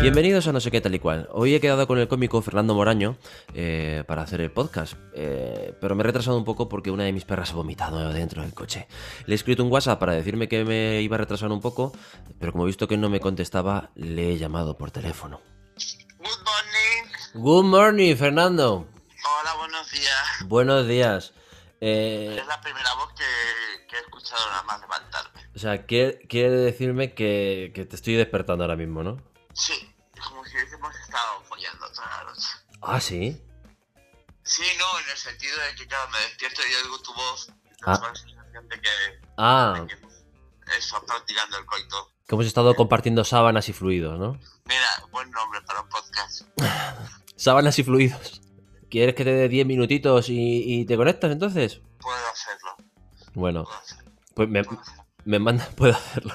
Bienvenidos a No sé qué tal y cual. Hoy he quedado con el cómico Fernando Moraño eh, para hacer el podcast, eh, pero me he retrasado un poco porque una de mis perras ha vomitado dentro del coche. Le he escrito un WhatsApp para decirme que me iba a retrasar un poco, pero como he visto que no me contestaba, le he llamado por teléfono. Good morning. Good morning, Fernando. Hola, buenos días. Buenos días. Eh, Es la primera voz que, que he escuchado nada más levantarme. o sea, quiere, quiere decirme que, que te estoy despertando ahora mismo, ¿no? Sí, es como si hubiésemos estado follando toda la noche. Ah, sí. Sí, no, en el sentido de que, claro, me despierto y oigo tu voz. Ah. La sensación de que, Ah, de que eso, practicando el coito. que hemos estado compartiendo sábanas y fluidos, ¿no? Mira, buen nombre para un podcast. Sábanas y fluidos. ¿Quieres que te dé 10 minutitos y, y te conectas entonces? Puedo hacerlo, Bueno, puedo hacerlo. pues me, Puedo hacerlo. me manda, puedo hacerlo.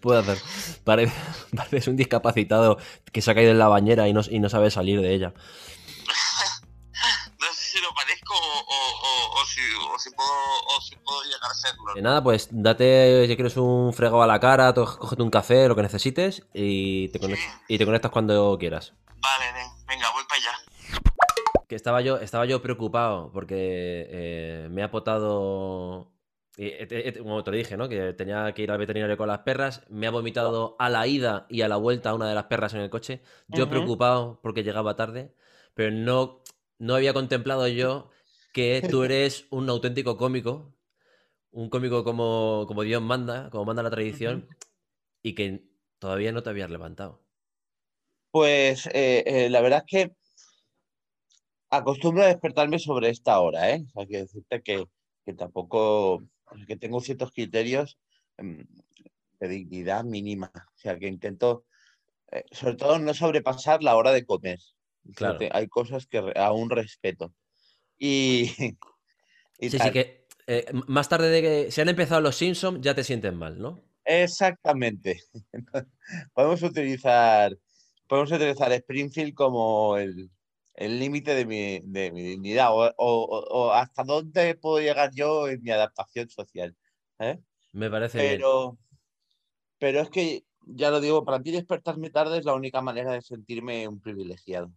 Puedo hacer. Parece, pareces un discapacitado que se ha caído en la bañera y no, y no sabe salir de ella. No sé si lo parezco o, o, o, o si, o, si puedo, o si puedo llegar a serlo. Eh, nada, pues date, si quieres un fregado a la cara, cógete un café, lo que necesites y te, conect- y te conectas cuando quieras. Vale, venga, voy para allá. Que estaba yo, estaba yo preocupado porque eh, me ha potado. Como te lo dije, ¿no? Que tenía que ir al veterinario con las perras. Me ha vomitado a la ida y a la vuelta una de las perras en el coche. Yo preocupado porque llegaba tarde, pero no, no había contemplado yo que tú eres un auténtico cómico. Un cómico como, como Dios manda, como manda la tradición, y que todavía no te habías levantado. Pues eh, eh, la verdad es que acostumbro a despertarme sobre esta hora, ¿eh? O sea, quiero decirte que, que tampoco, que tengo ciertos criterios mm, de dignidad mínima. O sea, que intento, eh, sobre todo, no sobrepasar la hora de comer. Claro. Hay cosas que aún respeto. Y, y Sí, sí, que eh, más tarde de que se han empezado los Simpsons ya te sientes mal, ¿no? Exactamente. podemos utilizar, podemos utilizar Springfield como el el límite de mi, de mi dignidad o, o- o- hasta dónde puedo llegar yo en mi adaptación social. ¿eh? Me parece bien. Pero, pero es que, ya lo digo, para mí despertarme tarde es la única manera de sentirme un privilegiado.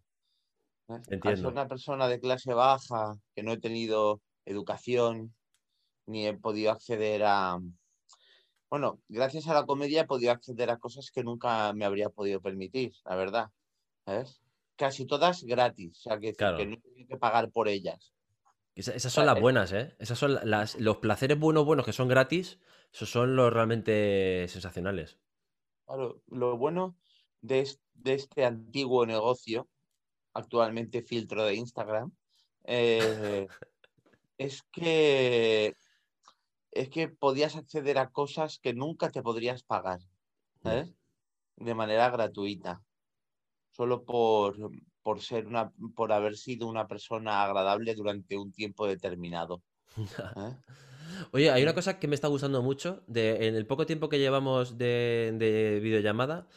¿eh? Entiendo. una persona de clase baja, que no he tenido educación, ni he podido acceder a... Bueno, gracias a la comedia he podido acceder a cosas que nunca me habría podido permitir, la verdad. ¿sabes? Casi todas gratis, o sea, que, Claro. que no tenido que pagar por ellas. Esa- esas son las buenas, ¿eh? Esas son la- las, los placeres buenos, buenos que son gratis, esos son los realmente sensacionales. Claro, lo bueno de, es- de este antiguo negocio, actualmente filtro de Instagram, eh, es que es que podías acceder a cosas que nunca te podrías pagar, ¿sabes? De manera gratuita. Solo por, por ser una, por haber sido una persona agradable durante un tiempo determinado. ¿eh? Oye, hay una cosa que me está gustando mucho. De, en el poco tiempo que llevamos de, de videollamada,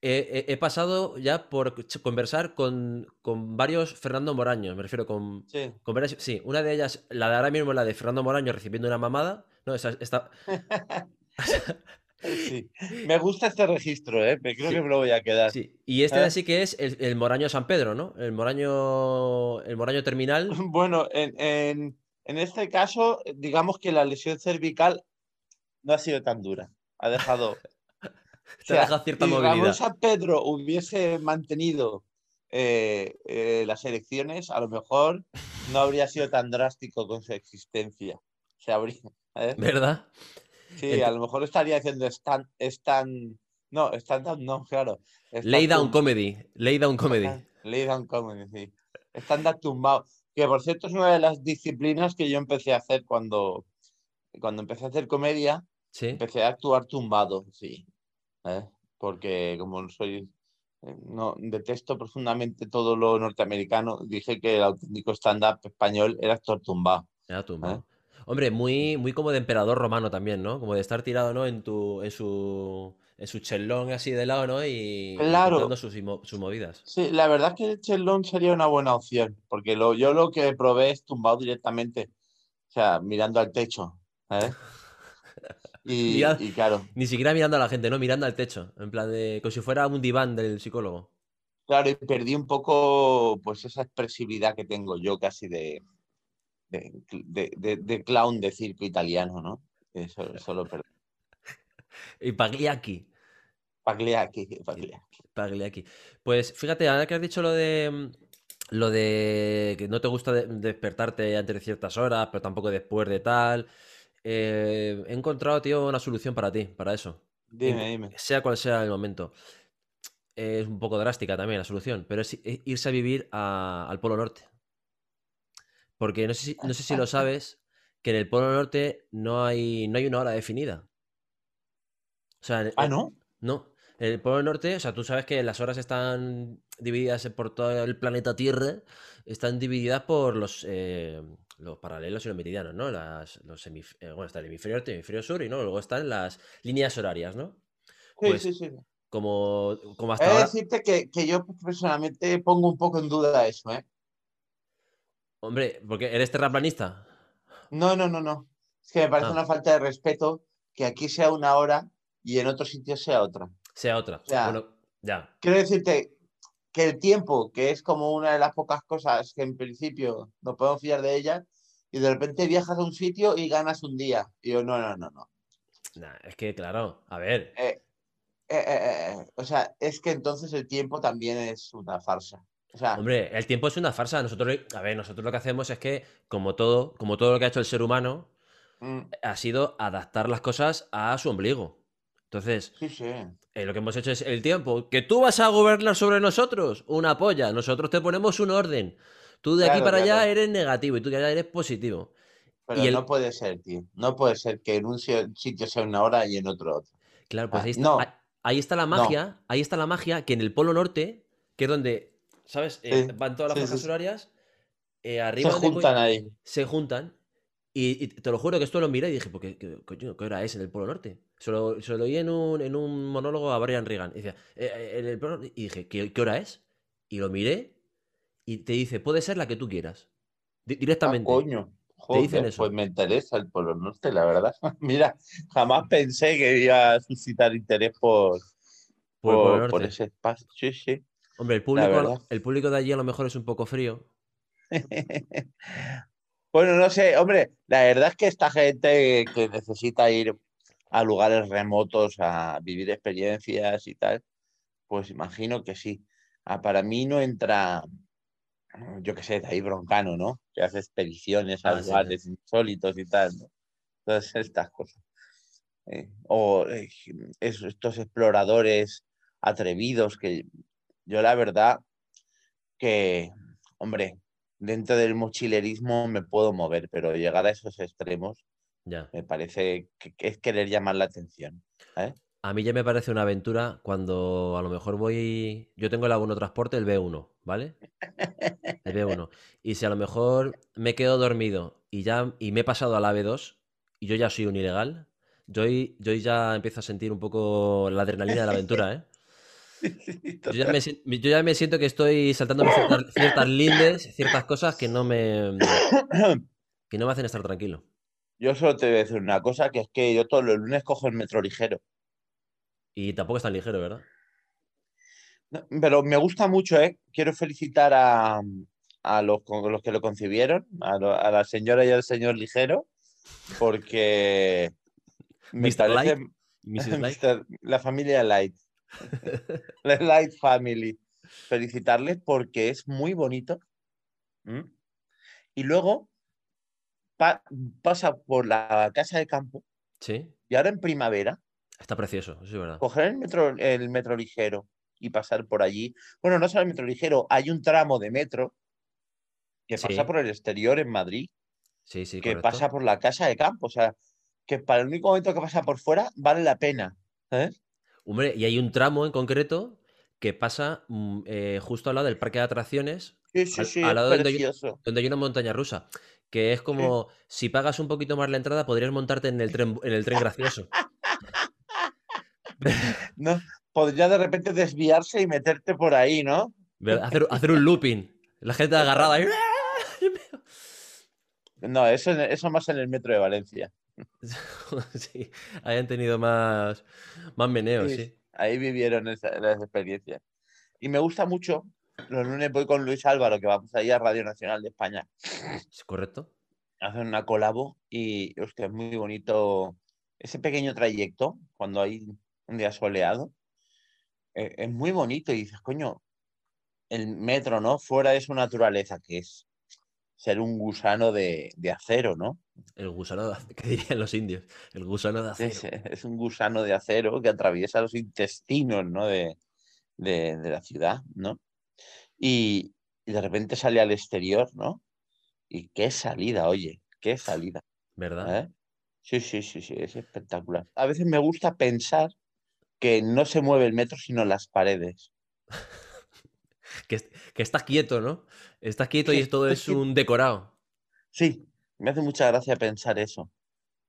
he, he- he pasado ya por conversar con, con varios Fernando Moraños. Me refiero con, Sí. con varias- Sí, una de ellas, la de ahora mismo, la de Fernando Moraño recibiendo una mamada. No, esa, esta, Sí. Me gusta este registro, ¿eh? Me creo Sí. que me lo voy a quedar. sí. Y este de Ah. así que es el, el Moraño San Pedro, ¿no? El Moraño, el Moraño terminal. Bueno, en, en- en este caso, digamos que la lesión cervical no ha sido tan dura. Ha dejado. o Te ha dejado cierta si Ramón movilidad. San Pedro hubiese mantenido eh, eh, las elecciones, a lo mejor no habría sido tan drástico con su existencia. Se habría. ¿eh? ¿Verdad? Sí, Ent- a lo mejor estaría haciendo stand, stand, no, stand-up no, claro. Lay down comedy. Lay down comedy. Stand- Lay down comedy, sí. Stand-up tumbado. Que por cierto es una de las disciplinas que yo empecé a hacer cuando, cuando empecé a hacer comedia, Sí. empecé a actuar tumbado, sí. ¿eh? Porque como no soy, eh, no, detesto profundamente todo lo norteamericano, dije que el auténtico stand-up español era actor tumbado. Era tumbado. Hombre, muy, muy como de emperador romano también, ¿no? Como de estar tirado, ¿no? En tu, en su, en su chelón así de lado, ¿no? Y, y Claro. contando sus, sus movidas. Sí, la verdad es que el chelón sería una buena opción, porque lo, yo lo que probé es tumbado directamente, o sea, mirando al techo. ¿eh? Y, y claro, Ni siquiera mirando a la gente, ¿no? Mirando al techo. En plan de. como si fuera un diván del psicólogo. claro, y perdí un poco pues esa expresividad que tengo yo casi de, de, de- de- de clown de circo italiano, ¿no? Eso, eso lo perdí. Y Pagliacchi. Pagliacchi, Pagliacchi. Pagliacchi. Pues fíjate, ahora que has dicho lo de. mm, Lo de que no te gusta de- despertarte antes de ciertas horas, pero tampoco después de tal. eh, he encontrado, tío, una solución para ti, para eso. Dime, dime. Sea cual sea el momento. Es un poco drástica también la solución, pero es irse a vivir a- al Polo Norte. Porque no sé si, no sé si lo sabes, que en el Polo Norte no hay, no hay una hora definida. O sea, en- Ah, ¿no? no. En el Polo Norte, o sea, tú sabes que las horas están divididas por todo el planeta Tierra, están divididas por los, eh, los paralelos y los meridianos, ¿no? Las, los eh, bueno, está el hemisferio norte el hemisferio sur, y ¿no? luego están las líneas horarias, ¿no? Sí, Pues, sí, sí. Como, como hasta He de ahora. decirte que, que yo personalmente pongo un poco en duda eso, ¿eh? Hombre, porque eres terraplanista. No, no, no, no. Es que me parece Ah. una falta de respeto que aquí sea una hora y en otro sitio sea otra. Sea otra. Ya. Bueno, ya. Quiero decirte que el tiempo, que es como una de las pocas cosas que en principio no podemos fiar de ella, y de repente viajas a un sitio y ganas un día. Y yo, no, no, no, no. Nah, es que, claro, a ver. Eh, eh, eh, o sea, es que entonces el tiempo también es una farsa. O sea, Hombre, el tiempo es una farsa. Nosotros, a ver, nosotros lo que hacemos es que, como todo, como todo lo que ha hecho el ser humano, mm, ha sido adaptar las cosas a su ombligo. Entonces, sí, sí. eh, lo que hemos hecho es el tiempo. ¿Que tú vas a gobernar sobre nosotros? Una polla. Nosotros te ponemos un orden. Tú de aquí Claro, para allá eres negativo y tú de allá eres positivo. Pero Y el- no puede ser, tío. No puede ser que en un si- sitio sea una hora y en otro otra. Claro, pues Ah, ahí está, no. ahí- está la No. magia, ahí está la magia que en el Polo Norte, que es donde, ¿sabes? Eh, Sí, van todas las sí, franjas horarias, eh, Se arriba co- juntan ahí. se juntan. Y, y te lo juro que esto lo miré y dije, ¿por qué, qué- coño, qué hora es en el Polo Norte? Se lo, se lo oí en un, en un monólogo a Brian Regan. Y, decía, "Eh, en el Polo Norte", y dije, ¿qué, qué hora es? Y lo miré y te dice, puede ser la que tú quieras. Di- Ah, directamente. coño. Te dicen eso. Pues me interesa el Polo Norte, la verdad. Mira, jamás pensé que iba a suscitar interés por, Por por, por ese espacio. Sí, sí. Hombre, el público, el público de allí a lo mejor es un poco frío. Bueno, no sé, hombre, la verdad es que esta gente que necesita ir a lugares remotos a vivir experiencias y tal, pues imagino que sí. Ah, para mí no entra, yo qué sé, de ahí Broncano, ¿no? Que hace expediciones a Ah, sí, lugares insólitos y tal, ¿no? Todas estas cosas. Eh, o eh, es- estos exploradores atrevidos que yo la verdad que, hombre, dentro del mochilerismo me puedo mover, pero llegar a esos extremos Ya. me parece que, es querer llamar la atención. ¿sabes? A mí ya me parece una aventura cuando a lo mejor voy. Yo tengo el abono transporte, el B1, ¿vale? El B1. Y si a lo mejor me quedo dormido y ya y me he pasado al AB2 y yo ya soy un ilegal, yo, yo ya empiezo a sentir un poco la adrenalina de la aventura, ¿eh? Yo ya me, sien- yo ya me siento que estoy saltándome ciertas, ciertas lindes, ciertas cosas que no me que no me hacen estar tranquilo. Yo solo te voy a decir una cosa, que es que yo todos los lunes cojo el metro ligero. Y tampoco es tan ligero, ¿verdad? No, Pero me gusta mucho, ¿eh? Quiero felicitar a, a los, que lo concibieron, a, lo- a la señora y al señor ligero, porque me Mr. parece Light, Mrs. Light. Mr. la familia Light, la Light Family. Felicitarles porque es muy bonito. ¿m? Y luego pa- pasa por la casa de campo Sí, y ahora en primavera está precioso, es verdad. coger el metro, el metro ligero y pasar por allí. Bueno, no solo el metro ligero, hay un tramo de metro que Sí. pasa por el exterior en Madrid, Sí, sí, que correcto. pasa por la casa de campo. O sea, que para el único momento que pasa por fuera vale la pena. ¿sabes? Hombre, y hay un tramo en concreto que pasa mm, eh, justo al lado del parque de atracciones, Sí, sí, sí, al lado donde hay- precioso. donde hay una montaña rusa. Que es como si pagas un poquito más la entrada, podrías montarte en el tren, en el tren gracioso. ¿no? Podría de repente desviarse y meterte por ahí, ¿no? Hacer, hacer un looping. La gente agarrada ahí. No, eso, eso más en el metro de Valencia. sí, hayan tenido más, más meneos, Sí, sí. Ahí vivieron esa- las experiencias. Y me gusta mucho, los lunes voy con Luis Álvaro, que vamos ahí a Radio Nacional de España, ¿Es correcto? hacen una colabo y, hostia, es muy bonito ese pequeño trayecto, cuando hay un día soleado, eh, es muy bonito y dices, coño, el metro, ¿no? Fuera de su naturaleza, que es ser un gusano de, de acero, ¿no? El gusano de acero, que dirían los indios. El gusano de acero. Es, es un gusano de acero que atraviesa los intestinos, ¿no? De, de- de la ciudad, ¿no? Y, y de repente sale al exterior, ¿no? Y qué salida, oye, qué salida. ¿Verdad? ¿eh? Sí, sí, sí, sí, es espectacular. A veces me gusta pensar que no se mueve el metro, sino las paredes. Que, que estás quieto, ¿no? Estás quieto Sí, y todo es un decorado. Sí, me hace mucha gracia pensar eso.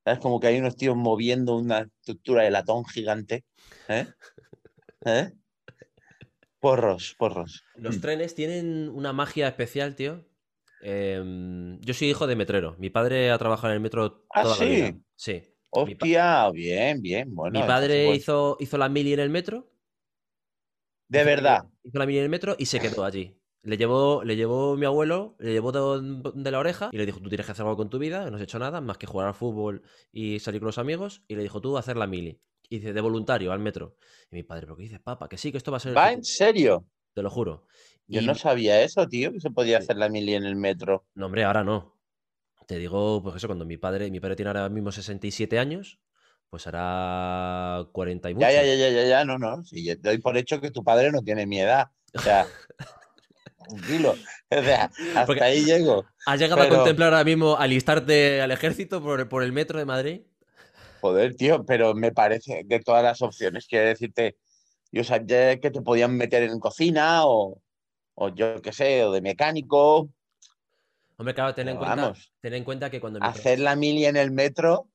¿Sabes? Como que hay unos tíos moviendo una estructura de latón gigante. ¿eh? ¿Eh? Porros, porros. Los Mm. trenes tienen una magia especial, tío. Em, yo soy hijo de metrero. Mi padre ha trabajado en el metro ¿Ah, toda la vida. sí? Sí. Hostia, bien, bien. Bueno, mi padre hizo, hizo la mili en el metro. De hizo verdad. Hizo la mili en el metro y se quedó allí. Le llevó, le llevó mi abuelo, le llevó de, de la oreja y le dijo, tú tienes que hacer algo con tu vida, no has hecho nada más que jugar al fútbol y salir con los amigos. Y le dijo, tú hacer la mili. Y dice, de voluntario, al metro. Y mi padre, ¿pero qué dices, papá? Que sí, que esto va a ser ¿Va futuro", en serio? te lo juro. Yo Y- no sabía eso, tío, que se podía Sí. hacer la mili en el metro. No, hombre, ahora no. Te digo, pues eso, cuando mi padre, mi padre tiene ahora mismo 67 años, pues hará 40 y mucho. Ya, ya, ya, ya, ya, no, no. Sí, yo doy por hecho que tu padre no tiene mi edad. O sea, tranquilo. O sea, hasta Porque- ahí llego. ¿Has llegado a contemplar ahora mismo alistarte al ejército por, por el metro de Madrid? Joder, tío, pero me parece de todas las opciones, quiero decirte, yo sabía que te podían meter en cocina o, o yo qué sé, o de mecánico. Hombre, claro, ten en, cuenta, ten en cuenta que cuando hacer la mili en el metro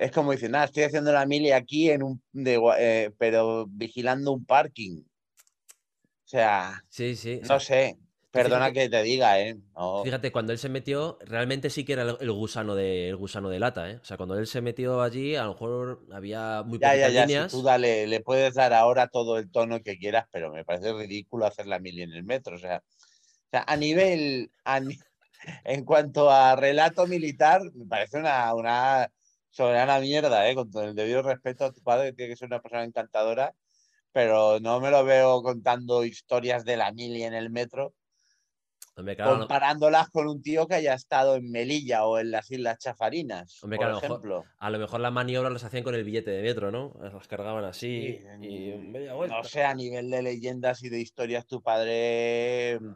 es como decir, nada, estoy haciendo la mili aquí en un de eh, pero vigilando un parking. O sea, Sí, sí. no sé, perdona fíjate- que te diga, ¿eh? No, Fíjate, cuando él se metió, realmente sí que era el, gusano de, el gusano de lata, ¿eh? O sea, cuando él se metió allí, a lo mejor había muy ya, ya, poquitas ya, si líneas. tú dale, le puedes dar ahora todo el tono que quieras, pero me parece ridículo hacer la mili en el metro. O sea, o sea a nivel, a en cuanto a relato militar, me parece una, una soberana mierda, ¿eh? Con todo el debido respeto a tu padre, que tiene que ser una persona encantadora, pero no me lo veo contando historias de la mili en el metro, Hombre, claro, no- comparándolas con un tío que haya estado en Melilla o en las Islas Chafarinas, Hombre, por claro, a lo mejor- ejemplo. a lo mejor las maniobras las hacían con el billete de metro, ¿no? Las cargaban así Sí, y media vuelta. No sé, a nivel de leyendas y de historias, tu padre mm,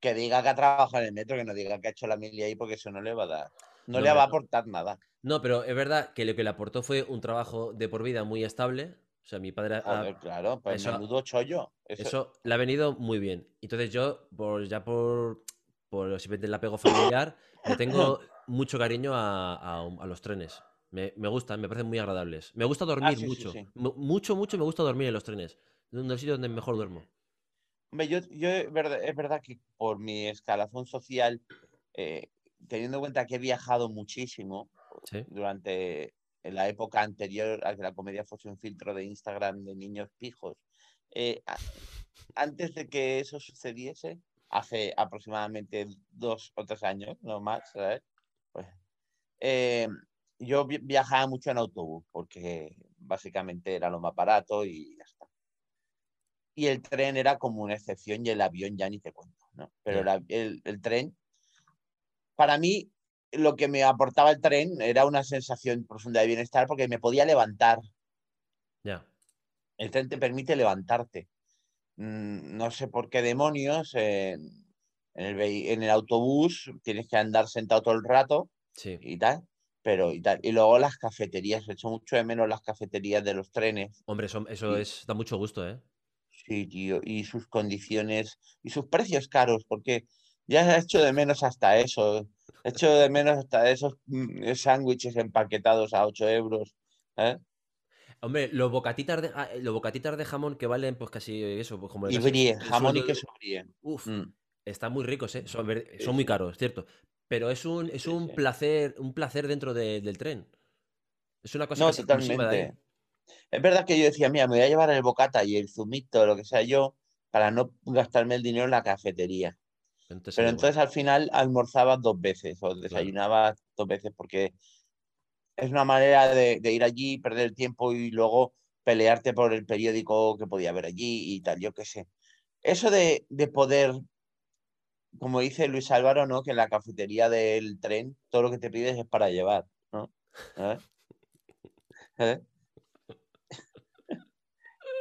que diga que ha trabajado en el metro, que no diga que ha hecho la mili ahí, porque eso no le va a dar. No, No, le va a aportar nada. No, pero es verdad que lo que le aportó fue un trabajo de por vida muy estable. O sea, mi padre ha- Joder, claro, pues eso- menudo chollo. Eso, Eso le ha venido muy bien. Entonces yo, por, ya por, por simplemente el apego familiar, le tengo mucho cariño a, a- a los trenes. Me, me gustan, me parecen muy agradables. Me gusta dormir Ah, sí, sí, mucho. sí. Mucho, mucho me gusta dormir en los trenes. Es uno de los sitios donde mejor duermo. Hombre, yo, yo es verdad, es verdad que por mi escalafón social, eh, teniendo en cuenta que he viajado muchísimo Sí. durante la época anterior a que la comedia fuese un filtro de Instagram de niños pijos, eh, a- antes de que eso sucediese, hace aproximadamente dos o tres años, no más, ¿sabes? Pues, eh, yo vi- viajaba mucho en autobús porque básicamente era lo más barato y ya está. Y el tren era como una excepción y el avión ya ni te cuento, ¿no? Pero la- el, el tren, para mí, lo que me aportaba el tren era una sensación profunda de bienestar porque me podía levantar. Ya. El tren te permite levantarte. Mm, No sé por qué demonios en, en el, en el autobús tienes que andar sentado todo el rato Sí. y tal, pero y tal. Y luego las cafeterías, echo mucho de menos las cafeterías de los trenes. Hombre, eso, eso Y- es, da mucho gusto, ¿eh? Sí, tío, y sus condiciones y sus precios caros, porque ya he hecho de menos hasta eso. He hecho de menos hasta esos mm, sándwiches empaquetados a 8 euros. ¿eh? Hombre, los bocatitas de, ah, los bocatitas de jamón que valen pues casi eso, pues como Y brie, jamón y queso brie. Uf, Mm. están muy ricos, ¿eh? Son, muy caros, cierto. Pero es un, es un sí. placer, un placer dentro de- del tren. Es una cosa No, que se consume de ahí. totalmente. Es verdad que yo decía, mira, me voy a llevar el bocata y el zumito, lo que sea yo, para no gastarme el dinero en la cafetería. Entonces, Pero entonces al final almorzabas dos veces o desayunabas dos veces porque es una manera de, de ir allí, perder el tiempo y luego pelearte por el periódico que podía haber allí y tal, yo qué sé. Eso de, de poder, como dice Luis Álvaro, ¿no? Que en la cafetería del tren todo lo que te pides es para llevar, ¿no? ¿Eh? ¿Eh?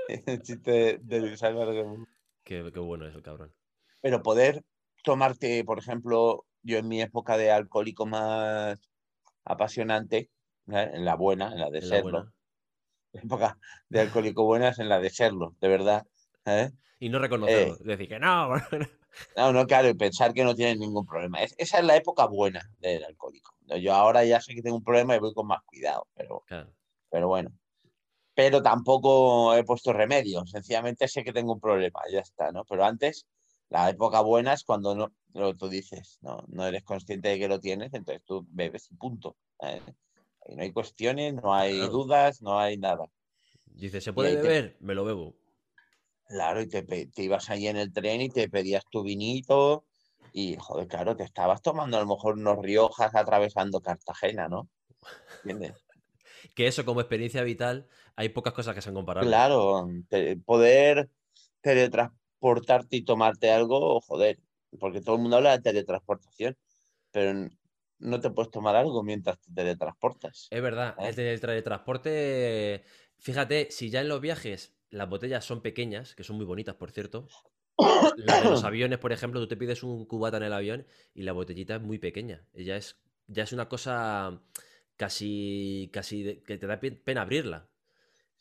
El chiste de, de Luis Álvaro. que- Qué, qué bueno es el cabrón. Pero poder tomarte, por ejemplo, yo en mi época de alcohólico más apasionante, ¿eh? en la buena, en la de En la serlo, buena. época de alcohólico buena es en la de serlo, de verdad. ¿eh? Y no reconocerlo. Decir que no. No, no, claro, y pensar que no tienes ningún problema. Es- esa es la época buena del alcohólico. Yo ahora ya sé que tengo un problema y voy con más cuidado, pero, Claro. pero bueno. Pero tampoco he puesto remedio, sencillamente sé que tengo un problema, ya está, ¿no? Pero antes, la época buena es cuando no, lo tú dices, no, no eres consciente de que lo tienes, entonces tú bebes y punto. ¿eh? Y no hay cuestiones, no hay Claro. dudas, no hay nada. Dice, ¿se puede te- beber? Me lo bebo. Claro, y te, te ibas ahí en el tren y te pedías tu vinito y, joder, claro, te estabas tomando a lo mejor unos Riojas atravesando Cartagena, ¿no? ¿Entiendes? Que eso como experiencia vital, hay pocas cosas que sean comparables. Claro, te- poder teletransportarte y tomarte algo, joder, porque todo el mundo habla de teletransportación, pero no te puedes tomar algo mientras te teletransportas. Es verdad, ¿Eh? el teletransporte, fíjate, si ya en los viajes las botellas son pequeñas, que son muy bonitas, por cierto, la de los aviones, por ejemplo, tú te pides un cubata en el avión y la botellita es muy pequeña. Ya es, ya es una cosa casi, casi que te da pe- pena abrirla.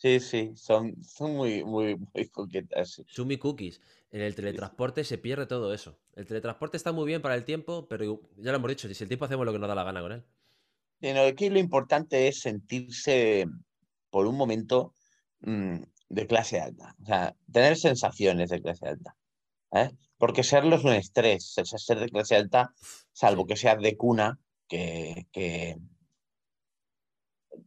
Sí, sí, son, son muy, muy, muy coquetas. sí. Sumi cookies. En el teletransporte se pierde todo eso. El teletransporte está muy bien para el tiempo, pero ya lo hemos dicho, si el tiempo hacemos lo que nos da la gana con él. Sino que lo importante es sentirse por un momento mm, de clase alta, o sea, tener sensaciones de clase alta. ¿eh? Porque serlo es un estrés, ser, ser de clase alta, salvo que seas de cuna, que, que,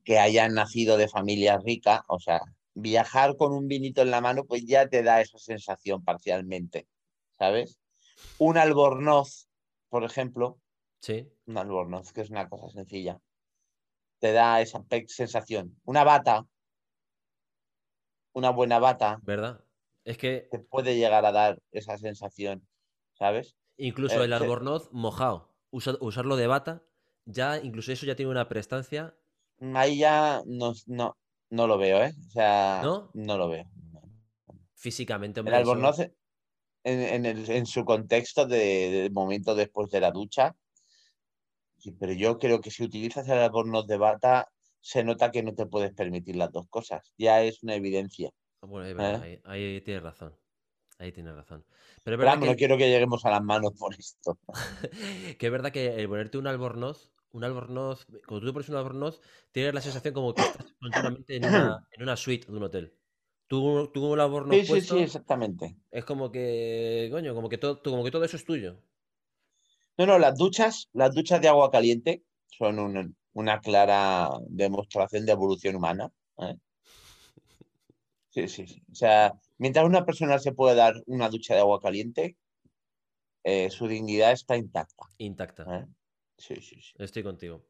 que hayan nacido de familia rica, o sea, viajar con un vinito en la mano, pues ya te da esa sensación parcialmente, ¿sabes? Un albornoz, por ejemplo, Sí, un albornoz, que es una cosa sencilla, te da esa sensación. Una bata, una buena bata, ¿verdad? Es que te puede llegar a dar esa sensación, ¿sabes? incluso Eh, el albornoz mojado, usa- usarlo de bata, ya incluso eso ya tiene una prestancia. Ahí ya no, no, no lo veo, ¿eh? O sea, ¿No? lo veo. Físicamente, El hombre, eso- albornoz en, en el- en su contexto de, de momento después de la ducha, pero yo creo que si utilizas el albornoz de bata, se nota que no te puedes permitir las dos cosas. Ya es una evidencia. Bueno, es verdad, ¿Eh? ahí, ahí tienes razón. Ahí tienes razón. Pero es verdad que, no quiero que lleguemos a las manos por esto. que es verdad que el ponerte un albornoz, un albornoz, cuando tú te pones un albornoz, tienes la sensación como que estás continuamente en una, en una suite de un hotel. Tú, tú un albornoz Sí, sí, puesto, sí, exactamente. es como que, coño, como que todo, como que todo eso es tuyo. No, no, las duchas, las duchas de agua caliente son un- una clara demostración de evolución humana. ¿eh? Sí, sí, sí. O sea, mientras una persona se puede dar una ducha de agua caliente, eh, su dignidad está intacta. Intacta. ¿eh? Sí, sí, sí. Estoy contigo.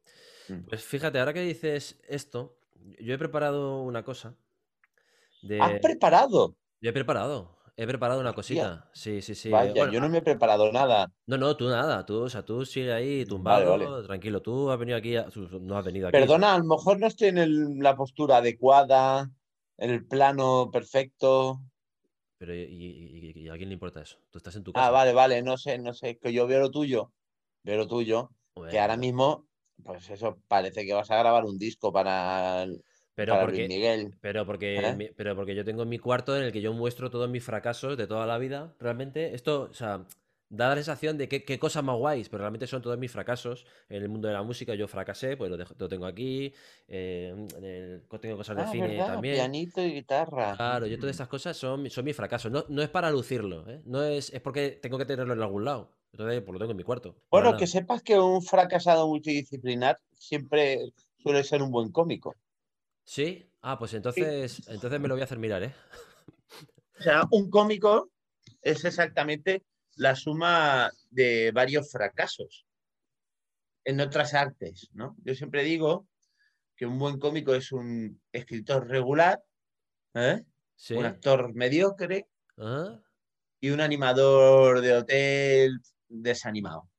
Mm. Pues fíjate, ahora que dices esto, yo he preparado una cosa. De... ¿Has preparado? Yo he preparado. He preparado una cosita. Sí, sí, sí. Vaya, Bueno, yo no me he preparado nada. No, no, tú nada, tú, o sea, tú sigue ahí tumbado, vale. tranquilo, tú has venido aquí, a- no has venido aquí. Perdona, a lo mejor no estoy en el- la postura adecuada, en el plano perfecto. Pero ¿y, y- y- y a quién le importa eso? Tú estás en tu casa. Ah, vale, vale, no sé, no sé, que yo veo lo tuyo, veo lo tuyo, que ahora mismo, pues eso, parece que vas a grabar un disco para, el- pero para porque, Luis Miguel. pero porque, ¿Eh? pero porque yo tengo mi cuarto en el que yo muestro todos mis fracasos de toda la vida. Realmente, esto, o sea, da la sensación de que qué cosas más guays, pero realmente son todos mis fracasos. En el mundo de la música yo fracasé, pues lo, dejo- lo tengo aquí. eh, el- tengo cosas de Ah, cine ¿verdad? también. Pianito y guitarra. Claro, yo todas estas cosas son, son mis fracasos. No, no es para lucirlo, ¿eh? No es, es porque tengo que tenerlo en algún lado. Entonces, pues lo tengo en mi cuarto. Bueno, nada. que sepas que un fracasado multidisciplinar siempre suele ser un buen cómico. ¿Sí? Ah, pues entonces, entonces me lo voy a hacer mirar, ¿eh? O sea, un cómico es exactamente la suma de varios fracasos en otras artes, ¿no? Yo siempre digo que un buen cómico es un escritor regular, ¿eh? Sí. un actor mediocre Ah, y un animador de hotel desanimado.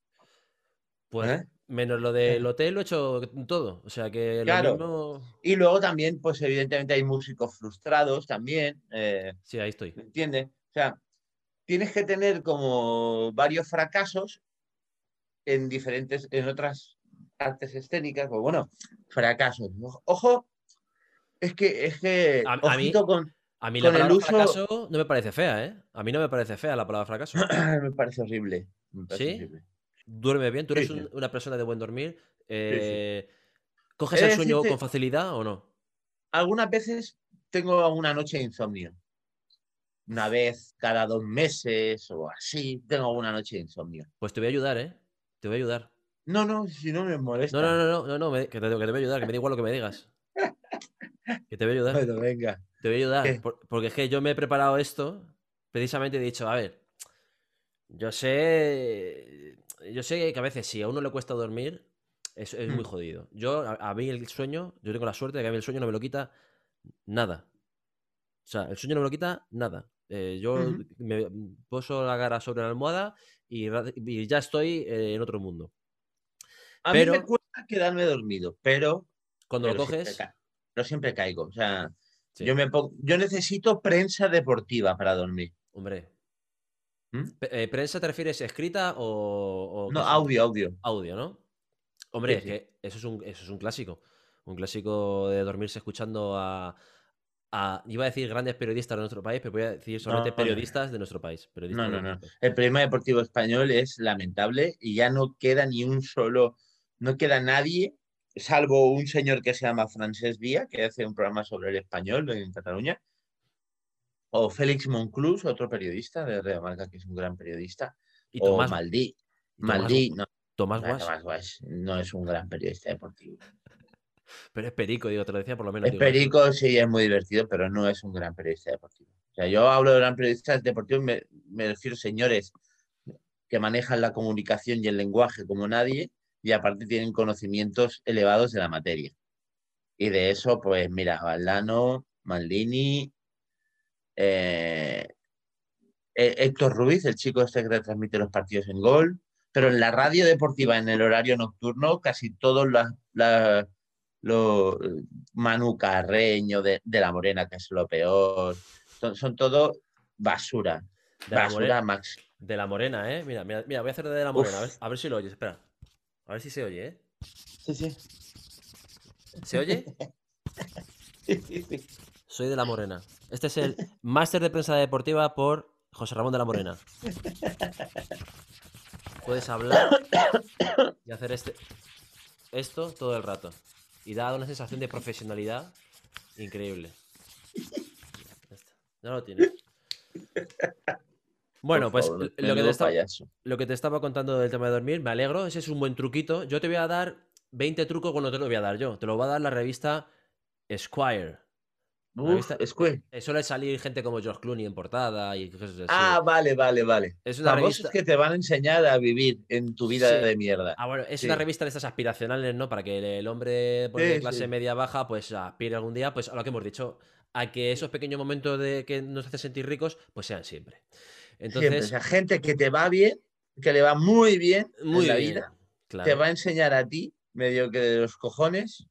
Pues ¿Eh? menos lo del hotel lo he hecho todo. O sea que lo Claro. mismo. Y luego también, pues evidentemente hay músicos frustrados también, eh, Sí, ahí estoy. ¿me entiendes? O sea, tienes que tener como varios fracasos en diferentes, en otras artes escénicas, o bueno, fracasos. Ojo- es que, es que, A- a mí- con, A mí la el palabra uso- fracaso no me parece fea, ¿eh? A mí no me parece fea la palabra fracaso. me parece horrible. me parece ¿Sí? horrible. ¿Duerme bien? ¿Tú eres Sí, un- sí. una persona de buen dormir? Eh, ¿Coges el sueño con facilidad o no? Algunas veces tengo una noche de insomnio. Una vez cada dos meses o así, tengo una noche de insomnio. Pues te voy a ayudar, ¿eh? Te voy a ayudar. No, no, si no me molesta. No, no, no, no, no, no, me- que, te, que te voy a ayudar, que me da igual lo que me digas. Que te voy a ayudar. Bueno, venga. Te voy a ayudar. Porque es que yo me he preparado esto, precisamente he dicho, a ver, yo sé. Yo sé que a veces si a uno le cuesta dormir, es, es muy Mm. jodido. Yo, a, a mí el sueño, yo tengo la suerte de que a mí el sueño no me lo quita nada. O sea, el sueño no me lo quita nada. Eh, yo me poso la cara sobre la almohada y, ya estoy eh, en otro mundo. A mí Pero- me cuesta quedarme dormido, pero, Cuando lo pero coges, pero siempre caigo. O sea, sí, yo me yo necesito prensa deportiva para dormir. hombre. ¿Mm? Eh, ¿Prensa te refieres escrita o, o No, audio, audio. audio, ¿no? Hombre, Sí, es que eso es, un, eso es un clásico. Un clásico de dormirse escuchando a, a- Iba a decir grandes periodistas de nuestro país, pero voy a decir solamente no, periodistas de nuestro país. periodistas No, no, no. El problema deportivo español es lamentable y ya no queda ni un solo, no queda nadie, salvo un señor que se llama Francesc Vía, que hace un programa sobre el español en Cataluña, o Félix Monclús, otro periodista de Real Marca, que es un gran periodista, Y o Tomás, Maldí. y Tomás- Maldí, no, Tomás Guas, Tomás Guas no es un gran periodista deportivo. pero es perico, digo, te lo decía por lo menos. Es digo, perico, sí, es muy divertido, pero no es un gran periodista deportivo. O sea, yo hablo de gran periodistas deportivos, me, me refiero a señores que manejan la comunicación y el lenguaje como nadie y aparte tienen conocimientos elevados de la materia. Y de eso, pues mira, Valdano, Maldini, eh, eh, Héctor Ruiz, el chico este que retransmite los partidos en gol, pero en la radio deportiva, en el horario nocturno, casi todos las, las- los Manu Carreño de, de la Morena, que es lo peor, son, son todo basura, de, basura, Max. de la morena, ¿eh? Mira, mira, mira, voy a hacer de la morena, a ver, a ver si lo oyes, espera. A ver si se oye, ¿eh? Sí, sí. ¿Se oye? Soy de la Morena. Este es el máster de prensa deportiva por José Ramón de la Morena. Puedes hablar y hacer este, esto todo el rato. Y da una sensación de profesionalidad increíble. Ya está. Ya lo tienes. Bueno, pues favor, lo, que te estaba, payaso. lo que te estaba contando del tema de dormir, me alegro. Ese es un buen truquito. Yo te voy a dar 20 trucos cuando te lo voy a dar yo. Te lo va a dar la revista Esquire. Uf, vista- es que- Eh, Suele salir gente como George Clooney en portada y cosas así. Ah, vale, vale, vale. es una revista. que te van a enseñar a vivir en tu vida Sí. de mierda. Ah, bueno, es Sí. una revista de estas aspiracionales, ¿no? Para que el- hombre de clase sí. media baja, pues aspire algún día, pues a lo que hemos dicho, a que esos pequeños momentos de que nos hacen sentir ricos, pues sean siempre. Siempre, Entonces, o sea, gente que te va bien, que le va muy bien muy en la bien, vida, claro. te va a enseñar a ti, medio que de los cojones,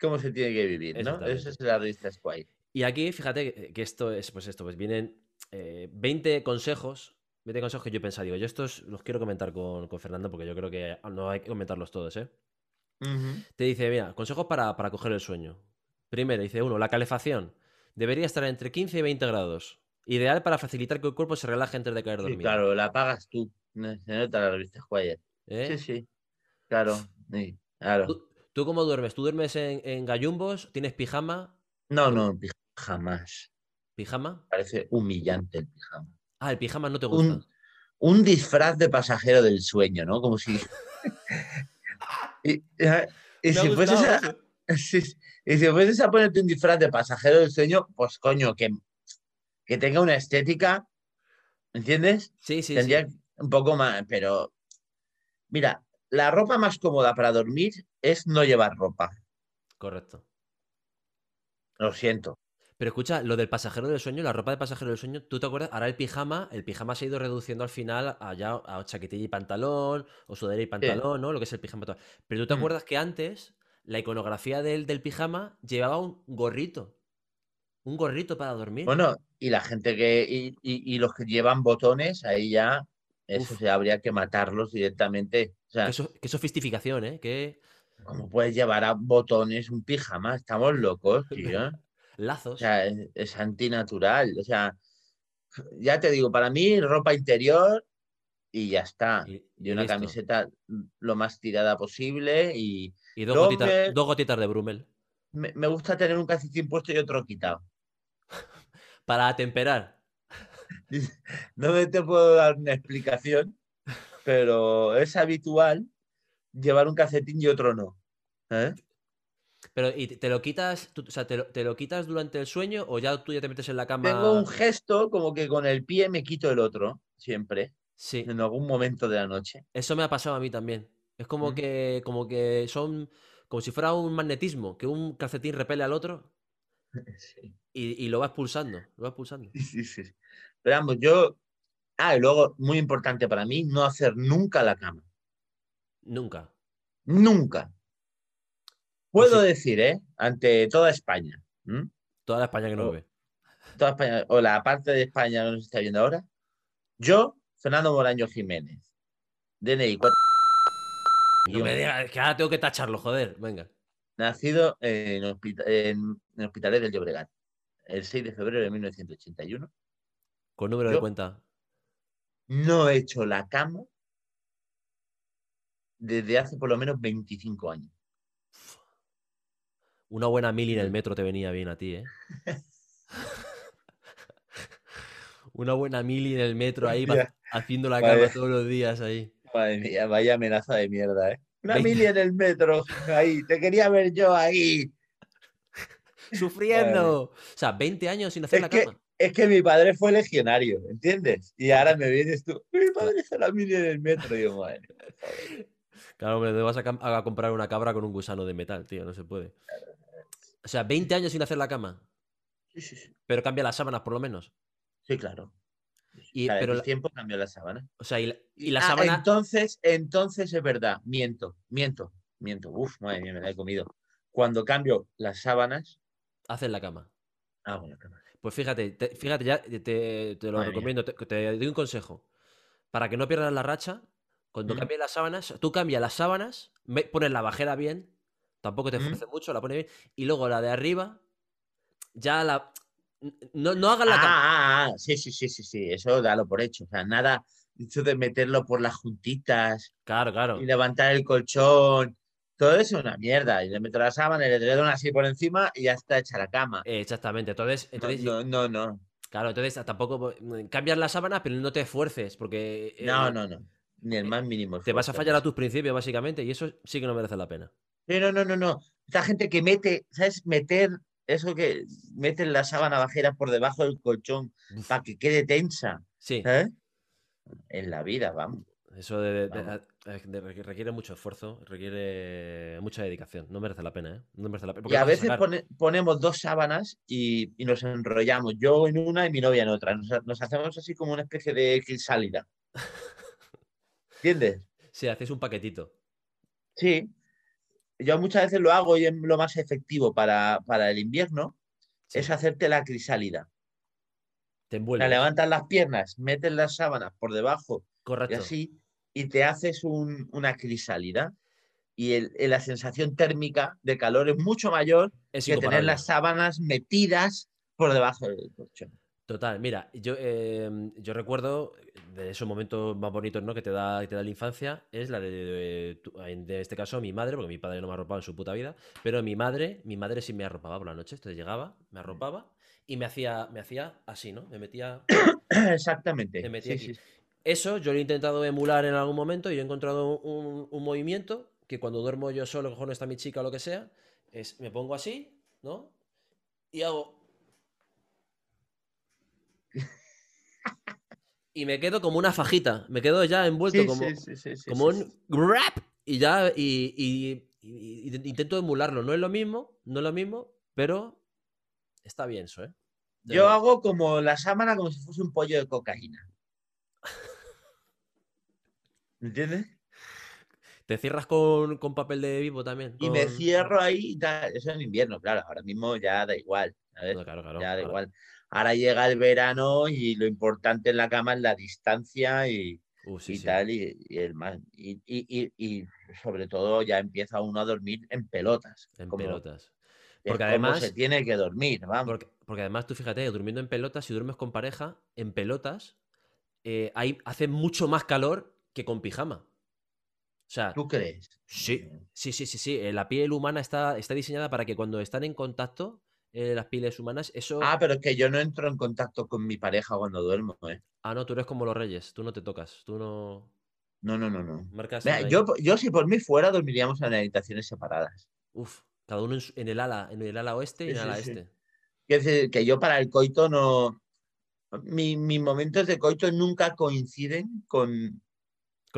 cómo se tiene que vivir, ¿no? Esa es la revista Squire. Y aquí, fíjate que- esto es, pues esto, pues vienen eh, 20 consejos, 20 consejos que yo he pensado, digo, yo estos los quiero comentar con, con Fernando porque yo creo que no hay que comentarlos todos, ¿eh? Te dice, mira, consejos para, para coger el sueño. Primero, dice uno, la calefacción. Debería estar entre 15 y 20 grados. Ideal para facilitar que el cuerpo se relaje antes de caer Sí, dormido. claro, la pagas tú. Se nota la revista Squire. ¿Eh? Sí, sí. Claro, sí, claro. ¿Tú, tú cómo duermes? ¿Tú duermes en, en gallumbos? ¿Tienes pijama? No, no, jamás. ¿Pijama? Parece humillante el pijama. Ah, el pijama no te gusta. Un, un disfraz de pasajero del sueño, ¿no? Como si. y, ha si fueses a, si, Y si fueses a ponerte un disfraz de pasajero del sueño, pues coño, que, que tenga una estética, ¿entiendes? Sí, sí, Tendría sí. un poco más, pero mira, la ropa más cómoda para dormir es no llevar ropa. Correcto. Lo siento. Pero escucha, lo del pasajero del sueño, la ropa de pasajero del sueño, ¿tú te acuerdas? Ahora el pijama, el pijama se ha ido reduciendo al final a ya a chaquetilla y pantalón, o sudadera y pantalón, ¿no? Lo que es el pijama. todo. Pero tú te Mm. acuerdas que antes la iconografía del, del pijama llevaba un gorrito. Un gorrito para dormir. Bueno, y la gente que, y, y- y los que llevan botones, ahí ya, eso sí, habría que matarlos directamente. O sea, Qué, so- qué sofisticación, ¿eh? Qué ¿cómo puedes llevar a botones un pijama? Estamos locos, tío. O lazos. sea, es, es antinatural. O sea, ya te digo, para mí ropa interior y ya está. y, una listo. camiseta lo más tirada posible y Y dos gotitas, dos gotitas de Brumel. me, me gusta tener un calcetín puesto y otro quitado. Para atemperar. No te puedo dar una explicación, pero es habitual llevar un calcetín y otro no. ¿eh? Pero, ¿y te te lo quitas, tú- o sea, te lo, te lo quitas durante el sueño o ya tú ya te metes en la cama? Tengo un gesto como que con el pie me quito el otro, siempre, Sí, en algún momento de la noche. eso me ha pasado a mí también. Es como Mm. que, como que son, como si fuera un magnetismo, que un calcetín repele al otro Sí, y, y lo va expulsando, lo va expulsando. sí, sí. Pero vamos, yo... Ah, y luego, muy importante para mí, no hacer nunca la cama. Nunca. Nunca. Puedo sí. decir, ¿eh? Ante toda España. Toda la España que nos Oh. ve. Toda España, o la parte de España que nos está viendo ahora. Yo, Fernando Moraño Jiménez. DNI 4. No me digas, que ahora tengo que tacharlo, joder. Venga. Nacido en, hospita- en, en Hospitalet del Llobregat. El 6 de febrero de 1981. Con número de cuenta. No he hecho la cama desde hace por lo menos 25 años. Una buena mili en el Mm. metro te venía bien a ti, ¿eh? Una buena mili en el metro ahí, haciendo la cama todos los días ahí. Madre mía, vaya amenaza de mierda, ¿eh? Una mili en el metro, ahí. Te quería ver yo ahí. ¡Sufriendo! O sea, 20 años sin hacer Es la que- cama. Es que mi padre fue legionario, ¿entiendes? Y ahora me vienes tú. Mi padre hizo la mili en el metro. Y yo, madre. Claro, hombre, te vas a, comprar una cabra con un gusano de metal, tío, no se puede. O sea, 20 años sin hacer la cama. Sí, sí, sí. Pero cambia las sábanas, por lo menos. Sí, claro. Y, Cada pero, la- tiempo cambió la sábana. o sea, y la, y la Ah, sábana. Entonces, entonces es verdad. Miento, miento, miento. Uf, madre mía, me la he comido. Cuando cambio las sábanas, Haces la cama. hago la cama. Pues fíjate, te- fíjate, ya te, te lo Madre recomiendo, te, te doy un consejo. Para que no pierdas la racha, cuando Mm. cambies las sábanas, tú cambias las sábanas, pones la bajera bien, tampoco te Mm. esfuerces mucho, la pones bien, y luego la de arriba, ya la. No, no hagas la Ah, cama. ah, ah, sí, sí, sí, sí, sí. Eso dalo por hecho. O sea, nada, eso de meterlo por las juntitas Claro, claro. y levantar el colchón. Todo eso es una mierda. Y le meto la sábana, y le edredón así por encima y ya está hecha la cama. Exactamente. Entonces, No, entonces no, no, no. claro, entonces tampoco mm, cambias la sábana, pero no te esfuerces, porque eh, No, no, no. Ni el eh, más mínimo. te vas a fallar a tus principios, básicamente, y eso sí que no merece la pena. Sí, no, no, no, no. Esta gente que mete, ¿sabes? Meter eso que meten la sábana bajera por debajo del colchón para que quede tensa. sí, ¿eh? En la vida, vamos. Eso de- de- Vamos. de- requ- requiere mucho esfuerzo, requiere mucha dedicación. No merece la pena, ¿eh? No merece la pena. Y a veces pone- ponemos dos sábanas y, y nos enrollamos, yo en una y mi novia en otra. Nos, nos hacemos así como una especie de crisálida. ¿Entiendes? Sí, haces un paquetito. Sí. Yo muchas veces lo hago y es lo más efectivo para, para el invierno, Sí, es hacerte la crisálida. te envuelves. levantas las piernas, metes las sábanas por debajo y Correcto. así, y te haces un- una crisálida. Y el- la sensación térmica de calor es mucho mayor Es que tener las sábanas metidas por debajo del colchón. Total, mira, yo, eh, yo recuerdo de esos momentos más bonitos ¿no? que te da, que te da la infancia, es la de, en de este caso, mi madre, porque mi padre no me ha arropado en su puta vida, pero mi madre, mi madre sí me arropaba por la noche, entonces llegaba, me arropaba y me hacía, me hacía así, ¿no? Me metía... Exactamente. Me metí sí, aquí. sí, sí. Eso yo lo he intentado emular en algún momento y he encontrado un, un movimiento que cuando duermo yo solo, cojo no está mi chica o lo que sea, es me pongo así, ¿no? Y hago. y me quedo como una fajita. Me quedo ya envuelto Sí, como, sí, sí, como un grab. Y ya. Y, y- y- y intento emularlo. No es lo mismo, no es lo mismo, pero está bien eso, ¿eh? De Yo verdad. hago como la sábana como si fuese un pollo de cocaína. ¿Me entiendes? Te cierras con, con papel de vivo también. Y me cierro ahí y tal. Eso en invierno, claro. Ahora mismo ya da igual. ¿sabes? No, claro, claro. ya da igual. Ahora llega el verano y lo importante en la cama es la distancia y, Uh, sí, y sí. tal. Y, y el más. Y, y- y- y sobre todo ya empieza uno a dormir en pelotas. En como- pelotas. Porque además- se tiene que dormir, vamos. Porque, porque además tú fíjate, durmiendo en pelotas, si duermes con pareja, en pelotas, eh, ahí hace mucho más calor que con pijama. O sea, ¿Tú crees? sí, sí, sí, sí, sí. eh, La piel humana está, está diseñada para que cuando están en contacto, eh, las pieles humanas, eso... Ah, pero es que yo no entro en contacto con mi pareja cuando duermo, ¿eh? Ah, no, tú eres como los reyes, tú no te tocas, tú no No, no, no, no. marcas... Mira, yo, yo si por mí fuera dormiríamos en habitaciones separadas. Uf, cada uno en, su- en el ala, en el ala oeste y en el ala sí, sí. este. Quiero decir que yo para el coito no. mi- mis momentos de coito nunca coinciden con,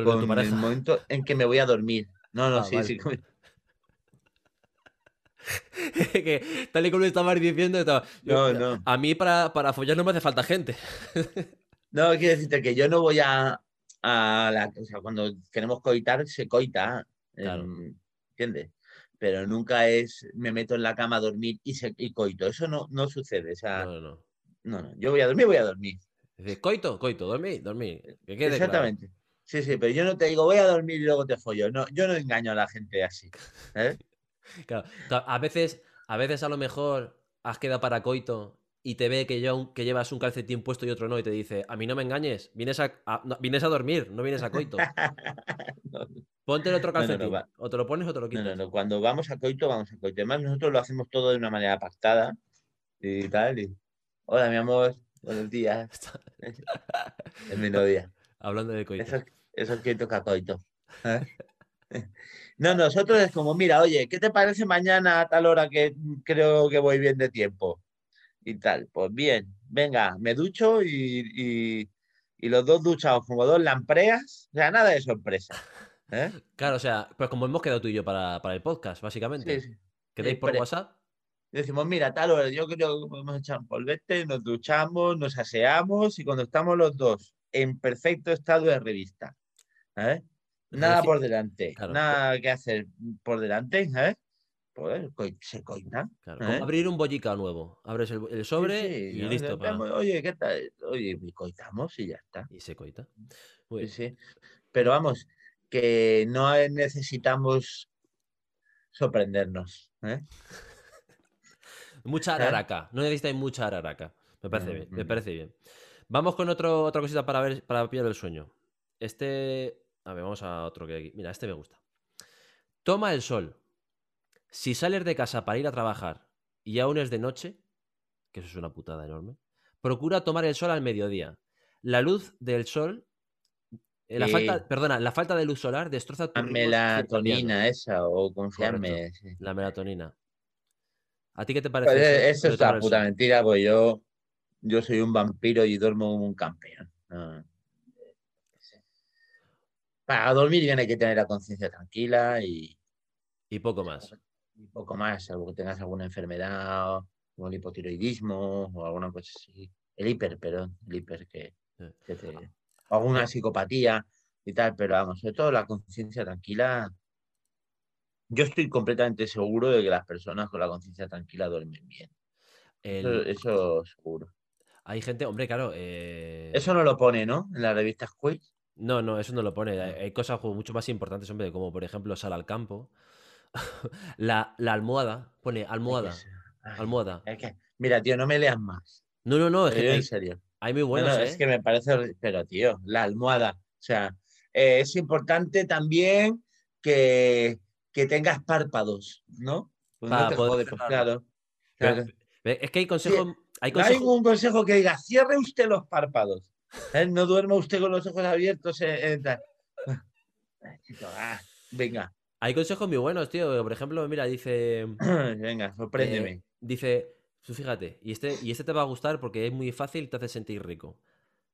Con tu con el momento en que me voy a dormir. No, no, Ah, sí, vale. sí. que tal y como estabas diciendo, estaba- No, no. a mí para, para follar no me hace falta gente. No, quiero decirte que yo no voy a, a la. O sea, cuando queremos coitar, se coita. Claro. em, ¿Entiendes? Pero nunca es me meto en la cama a dormir y, se, y coito. Eso no, no sucede. O sea, No, no, no. no, no. Yo voy a dormir, voy a dormir. Dices, coito, coito. Que quede claro. Sí, sí, pero yo no te digo voy a dormir y luego te follo. No, yo no engaño a la gente así. ¿eh? Claro, A veces, a veces a lo mejor has quedado para coito y te ve que, yo, que llevas un calcetín puesto y otro no y te dice, a mí no me engañes, vienes a, a- no, vienes a dormir, no vienes a coito. No, Ponte el otro no, calcetín. o te lo pones o te lo quitas. no, no. Cuando vamos a coito, vamos a coito. Además, nosotros lo hacemos todo de una manera pactada y tal. y, Hola, mi amor. Buenos días. Es mi novia. Hablando de coito. Eso, eso es que toca coito. ¿eh? No, nosotros es como, mira, oye, ¿qué te parece mañana a tal hora que creo que voy bien de tiempo? Y tal, pues bien, venga, me ducho y, y- y los dos duchados como dos lampreas, o sea, nada de sorpresa. ¿eh? Claro, o sea, pues como hemos quedado tú y yo para, para el podcast, básicamente. Sí, sí. ¿Queréis por WhatsApp? Decimos, mira, tal hora, yo creo que podemos echar un polvete, nos duchamos, nos aseamos y cuando estamos los dos en perfecto estado de revista, ¿eh? Nada por delante, Claro. nada que hacer por delante, ¿eh? Pues se coita. Claro, ¿eh? abrir un bollica nuevo. Abres el, el sobre Sí, sí, y listo. sentamos, Oye, ¿qué tal? Oye, y coitamos y ya está. Y se coita. Muy bien. Pero vamos, que no necesitamos sorprendernos. ¿eh? Mucha ¿Eh? araraca. No necesitáis mucha araraca. Me parece No, bien, me no. parece bien. Vamos con otro, otra cosita para ver para pillar el sueño. Este. A ver, vamos a otro que hay aquí. Mira, este me gusta. Toma el sol. Si sales de casa para ir a trabajar y aún es de noche, que eso es una putada enorme, procura tomar el sol al mediodía. La luz del sol. eh, La Sí. falta, perdona, la falta de luz solar destroza tu La melatonina esa, o confiarme. sí. La melatonina. ¿A ti qué te parece? Pues eso es el puta sol? mentira, pues yo, yo soy un vampiro y duermo como un campeón. Para dormir bien hay que tener la conciencia tranquila y, Y poco más. y poco más, salvo que tengas alguna enfermedad, como el hipotiroidismo o alguna cosa así. El hiper, perdón, el hiper que, que te- o alguna psicopatía y tal, pero vamos, sobre todo la conciencia tranquila. Yo estoy completamente seguro de que las personas con la conciencia tranquila duermen bien. Eso, eso seguro. Hay gente, hombre, claro. eh, Eso no lo pone, ¿no? En la revista Quiz. No, no, eso no lo pone. Hay, cosas mucho más importantes, hombre, como por ejemplo sal al campo. la, la almohada, pone almohada, almohada. Es que, mira, tío, no me leas más. No, no, no, es que en serio. hay muy No, buenos, no, ¿eh? es que me parece. Pero, tío, la almohada. O sea, eh, es importante también que, que tengas párpados, ¿no? Pues no Para te poder jode, pues claro. Es que hay consejos. Hay hay un consejo que diga, cierre usted los párpados. ¿eh? No duerma usted con los ojos abiertos. eh, eh. Ah, venga. Hay consejos muy buenos, tío. Por ejemplo, mira, dice. Venga, sorpréndeme. eh, dice. Tú fíjate, y este, y este te va a gustar porque es muy fácil y te hace sentir rico.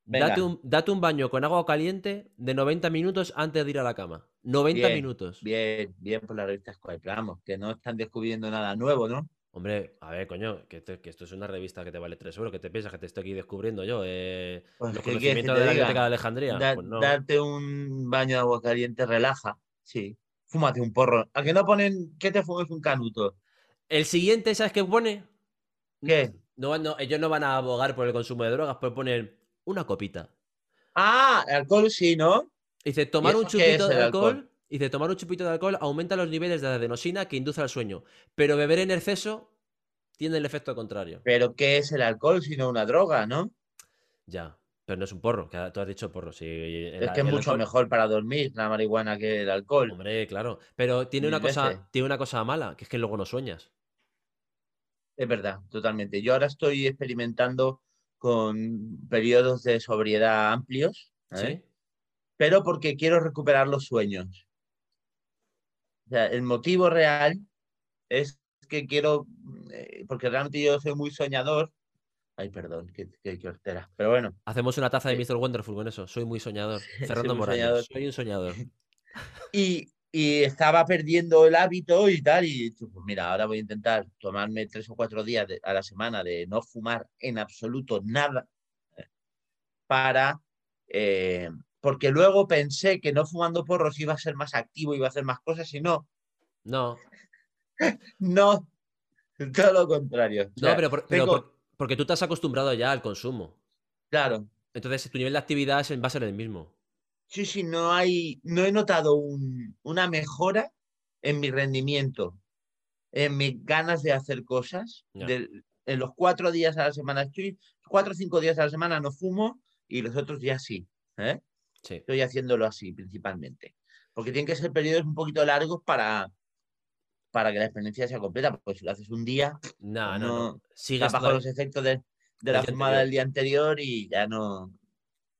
Date un, date un baño con agua caliente de 90 minutos antes de ir a la cama. 90 Bien, minutos. Bien, bien por la revista Square, vamos, que no están descubriendo nada nuevo, ¿no? Hombre, a ver, coño, que, esto- que esto es una revista que te vale 3 euros. ¿Qué te piensas que te estoy aquí descubriendo yo? Eh, Pues, los ¿qué quieres que conocimientos de la biblioteca de Alejandría. Da- Pues no. Darte un baño de agua caliente relaja, sí. Fúmate un porro. ¿A que no ponen que te fumes un canuto? El siguiente, ¿sabes qué pone? ¿Qué? No, no, ellos no van a abogar por el consumo de drogas, pues poner una copita. Ah, alcohol sí, ¿no? Dice, tomar un chupito de alcohol? Dice, tomar un chupito de alcohol aumenta los niveles de adenosina que induce al sueño. Pero beber en exceso tiene el efecto contrario. Pero ¿qué es el alcohol sino una droga, no? Ya. Pero no es un porro, que tú has dicho porro. Sí, el- es que es mucho alcohol- mejor para dormir la marihuana que el alcohol. Hombre, claro. Pero tiene Mil una cosa, tiene una cosa mala, que es que luego no sueñas. Es verdad, totalmente. Yo ahora estoy experimentando con periodos de sobriedad amplios, ¿eh? ¿Sí? pero porque quiero recuperar los sueños. Sea, el motivo real es que quiero, eh, porque realmente yo soy muy soñador. Ay, perdón, qué, qué, qué hortera. Pero bueno, Hacemos una taza de Sí. Mr. Wonderful con eso. Soy muy soñador. Fernando soñador. Soy un soñador. y, y estaba perdiendo el hábito y tal, y pues mira, ahora voy a intentar tomarme tres o cuatro días de- a la semana de no fumar en absoluto nada eh, para, eh, porque luego pensé que no fumando porros iba a ser más activo, iba a hacer más cosas y no, No, no, todo lo contrario. O no, sea, pero, por- pero tengo- por- porque tú te has acostumbrado ya al consumo. Claro, Entonces, tu nivel de actividad va a ser el mismo. sí, sí, no hay, no he notado un- una mejora en mi rendimiento, en mis ganas de hacer cosas. En los cuatro días a la semana estoy, cuatro o cinco días a la semana no fumo y los otros días sí. ¿eh? Sí. Estoy haciéndolo así principalmente. Porque tienen que ser periodos un poquito largos para, para que la experiencia sea completa. Porque si lo haces un día, No, Pues no, no. no, Sigues bajo los efectos de, la fumada del día anterior y ya no,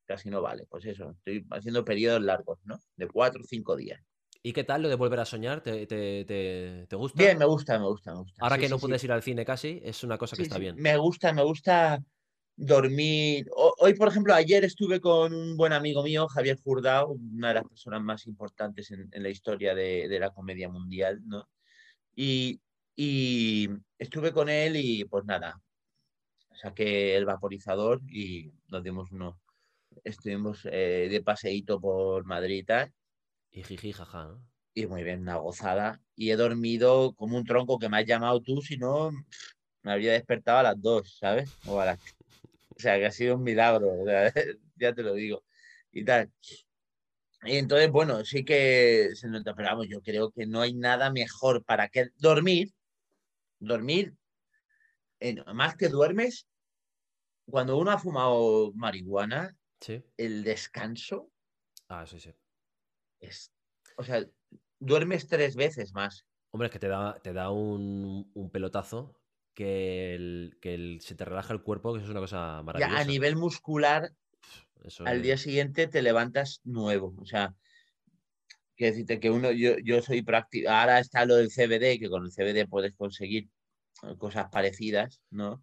casi no vale. Pues eso, estoy haciendo periodos largos, ¿no? De cuatro o cinco días. ¿Y qué tal lo de volver a soñar? ¿Te, te, te- te gusta? Bien, me gusta, me gusta, me gusta. Ahora Sí, que sí, no puedes ir al cine casi, es una cosa que está bien. Me gusta, me gusta dormir. Ho- Hoy, por ejemplo, ayer estuve con un buen amigo mío, Javier Jurdao, una de las personas más importantes en, en la historia de, de la comedia mundial, ¿no? Y, y estuve con él y pues nada, saqué el vaporizador y nos dimos unos, estuvimos eh, de paseíto por Madrid y tal, Y jiji, jaja. ¿no? y muy bien, una gozada. Y he dormido como un tronco que me has llamado tú, si no, me habría despertado a las dos, ¿sabes? O, a las... o sea, que ha sido un milagro, o sea, ya te lo digo. Y tal. Y entonces, bueno, sí que se nota, pero vamos, yo creo que no hay nada mejor para que dormir, dormir, eh, más que duermes, cuando uno ha fumado marihuana, Sí. el descanso Ah, sí, sí. es, o sea, duermes tres veces más. Hombre, es que te da, te da un, un pelotazo que, el, que el- se te relaja el cuerpo, que eso es una cosa Ya maravillosa. a nivel muscular, Eso al es- día siguiente te levantas nuevo. O sea, quiero decirte que uno, yo, yo soy práctico. Ahora está lo del CBD, que con el CBD puedes conseguir eh, cosas parecidas, ¿no?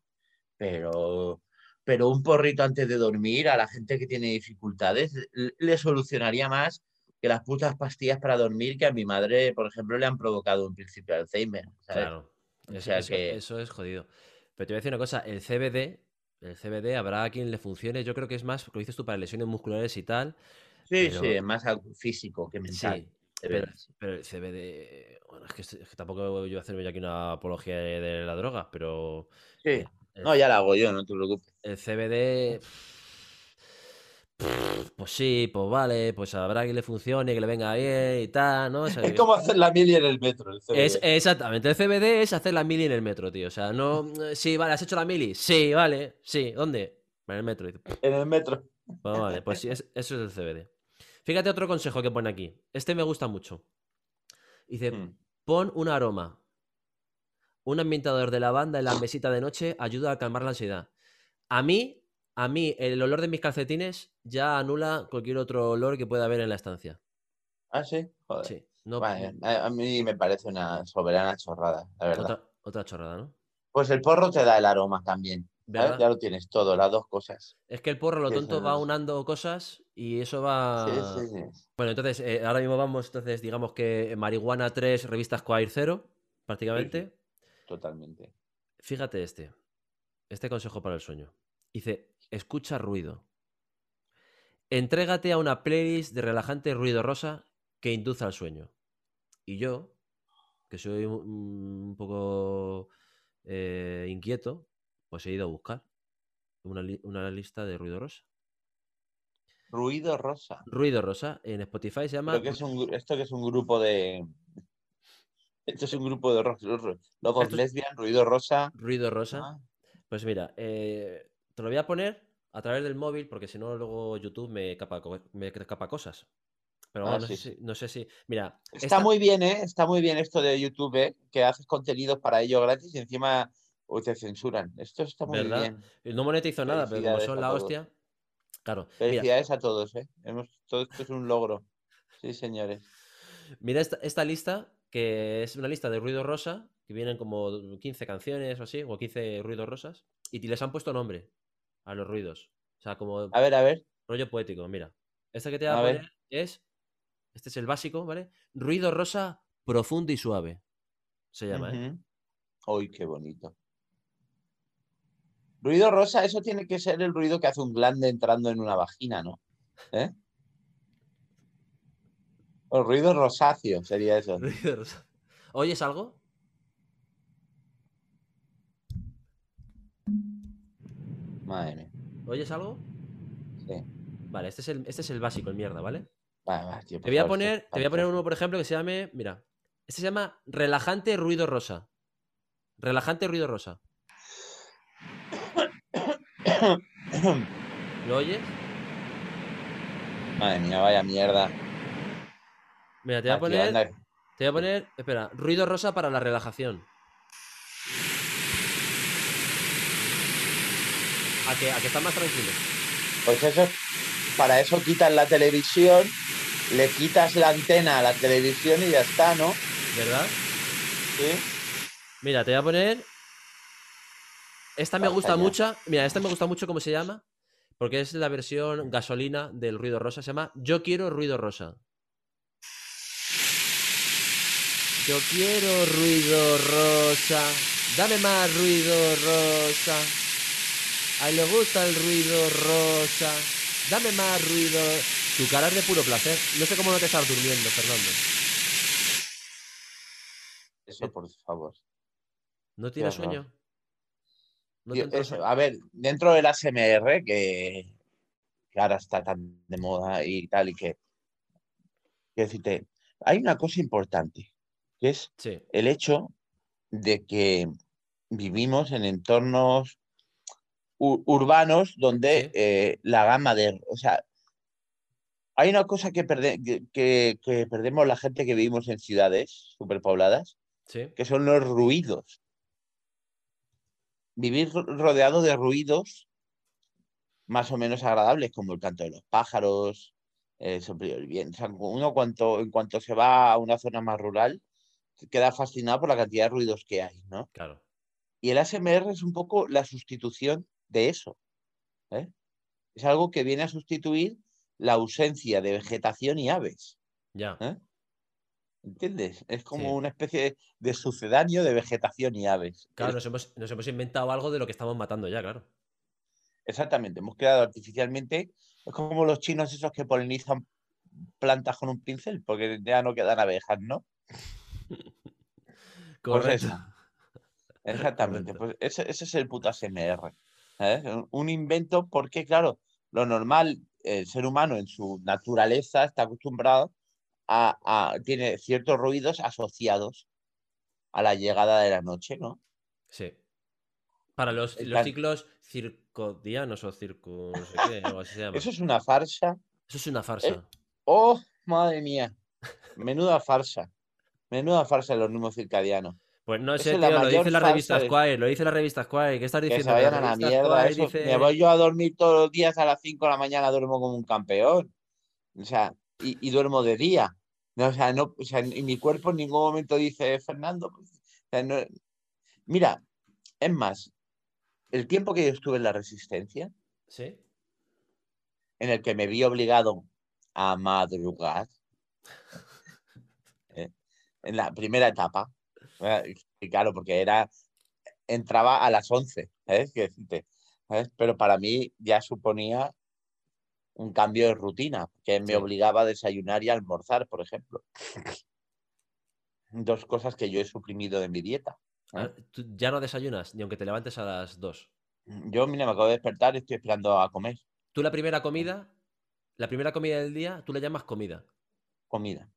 Pero, pero un porrito antes de dormir a la gente que tiene dificultades le- le solucionaría más que las putas pastillas para dormir que a mi madre, por ejemplo, le han provocado un principio de Alzheimer. ¿sabes? Claro. O Eso, sea eso- que- eso es jodido. Pero te voy a decir una cosa, el CBD, el CBD habrá a quien le funcione, yo creo que es más, lo dices tú, para lesiones musculares y tal. Sí, pero- sí, es más algo físico que mental. Sí, de pero, pero el CBD, bueno, es que, es que tampoco voy a hacerme yo aquí una apología de, de la droga, pero Sí. el- No, ya la hago yo, no te preocupes. el CBD, pues sí, pues vale, pues habrá que le funcione, que le venga bien y tal, ¿no? O sea, Es como hacer la mili en el metro. El Es, exactamente, el CBD es hacer la mili en el metro, tío. O sea, no. eh, Sí, vale, ¿has hecho la mili? Sí, vale, sí. ¿Dónde? En el metro. En el metro. Pues vale, pues sí, es- eso es el CBD. Fíjate otro consejo que pone aquí. Este me gusta mucho. Dice: Mm. pon un aroma. Un ambientador de lavanda en la mesita de noche ayuda a calmar la ansiedad. A mí, a mí, el olor de mis calcetines ya anula cualquier otro olor que pueda haber en la estancia. Ah, sí. Joder. Sí. No, Vale, a, mí me parece una soberana chorrada, la verdad. otra, otra chorrada, ¿no? Pues el porro te da el aroma también. Ya lo tienes todo, las dos cosas. Es que el porro, lo tonto, va unando cosas y eso va. Sí, sí, sí. Bueno, entonces, eh, ahora mismo vamos, entonces, digamos que marihuana 3, revistas Squire 0, prácticamente. Totalmente. Fíjate este. Este consejo para el sueño. Dice, escucha ruido. Entrégate a una playlist de relajante ruido rosa que induza al sueño. Y yo, que soy un, poco eh, inquieto, pues he ido a buscar una, li- una lista de ruido rosa. Ruido rosa. Ruido rosa en Spotify se llama Creo que es un, gru- esto que es un grupo de. Esto es un grupo de lobos lesbian, ruido rosa. Ruido rosa. Ah, Pues mira, eh, te lo voy a poner a través del móvil porque si no luego YouTube me capa, co- me capa cosas. Pero Ah, no, sí, sé si, no sé si... Mira, Está esta- muy bien, ¿eh? Está muy bien esto de YouTube, ¿eh? que haces contenidos para ello gratis y encima te censuran. Esto está muy ¿Verdad? bien. no monetizo nada, pero como son la hostia... Claro, mira, Felicidades a todos, ¿eh? Hemos, todo esto es un logro. Sí, señores. mira esta, esta lista, que es una lista de ruido rosa, que vienen como 15 canciones o así, o 15 ruidos rosas, y les han puesto nombre a los ruidos. O sea, como A ver, a ver. rollo poético, mira. Esta que te voy a, A ver. poner es... Este es el básico, ¿vale? Ruido rosa profundo y suave. Se llama, ¿eh? Ujú. Uy, qué bonito. Ruido rosa, eso tiene que ser el ruido que hace un glande entrando en una vagina, ¿no? ¿Eh? O ruido rosáceo sería eso. Ruido rosa. ¿Oyes algo? Madre mía. ¿Oyes algo? Sí. Vale, este es el, este es el básico, el mierda, ¿vale? Va, va, tío, Te voy a favor, poner, te voy a poner uno, por ejemplo, que se llame. Mira. Este se llama relajante ruido rosa. Relajante ruido rosa. ¿Lo oyes? Madre mía, vaya mierda. Mira, te voy a poner. Te voy a poner. Espera, ruido rosa para la relajación. A que, a que está más tranquilo. Pues eso, para eso quitas la televisión, le quitas la antena a la televisión y ya está, ¿no? ¿Verdad? Sí. Mira, te voy a poner. Esta me gusta mucho. Mira, esta me gusta mucho cómo se llama. Porque es la versión gasolina del ruido rosa. Se llama Yo quiero ruido rosa. Yo quiero ruido rosa. Dame más ruido rosa. A él le gusta el ruido rosa. Dame más ruido. Tu cara es de puro placer. No sé cómo no te estás durmiendo, Fernando. Eso, por favor. ¿No tienes sueño? ¿No eso, sueño? a ver, dentro del ASMR, que, que ahora está tan de moda y tal, y que, quiero decirte, hay una cosa importante, que es Sí, el hecho de que vivimos en entornos urbanos donde eh, la gama de, o sea, hay una cosa que, perde- que, que- que perdemos la gente que vivimos en ciudades superpobladas, sí. que son los ruidos. Vivir ro- rodeado de ruidos más o menos agradables, como el canto de los pájaros, el soplo del viento. O sea, uno cuanto, en cuanto se va a una zona más rural, queda fascinado por la cantidad de ruidos que hay, ¿no? Claro. Y el ASMR es un poco la sustitución de eso. ¿eh? Es algo que viene a sustituir la ausencia de vegetación y aves. Ya. ¿eh? ¿Entiendes? Es como Sí. una especie de, sucedáneo de vegetación y aves. Claro, nos hemos, nos hemos inventado algo de lo que estamos matando ya, claro. Exactamente, hemos creado artificialmente. Es como los chinos esos que polinizan plantas con un pincel, porque ya no quedan abejas, ¿no? Pues Correcto. eso. Exactamente, Correcto. pues ese, ese es el puto ASMR. ¿Sabes? Un- invento porque, claro, lo normal, el ser humano en su naturaleza está acostumbrado a, a- tiene ciertos ruidos asociados a la llegada de la noche, ¿no? Sí. Para los, los ciclos circodianos o circo, no sé qué, algo así se llama. Eso es una farsa. Eso es una farsa. ¡Oh, madre mía! Menuda farsa. Menuda farsa los números circadianos. Pues no sé, es tío, lo dice la revista de- Squire, lo dice la revista Squire. ¿Qué estás Que diciendo? se vayan a la mierda. Squire Eso, dice- Me voy yo a dormir todos los días a las 5 de la mañana, duermo como un campeón. O sea, y, y duermo de día. No, o sea, no, o sea, y mi cuerpo en ningún momento dice, Fernando, pues", o sea, no- mira, es más, el tiempo que yo estuve en la resistencia, ¿Sí? en el que me vi obligado a madrugar, ¿eh? en la primera etapa, claro, porque era, entraba a las 11, ¿sabes? ¿sabes? Pero para mí ya suponía un cambio de rutina, que me obligaba a desayunar y a almorzar, por ejemplo. Dos cosas que yo he suprimido de mi dieta. ¿eh? Ah, tú ya no desayunas, ni aunque te levantes a las 2. Yo, mira, me acabo de despertar y estoy esperando a comer Tú la primera comida, la primera comida del día, tú le llamas comida. comida.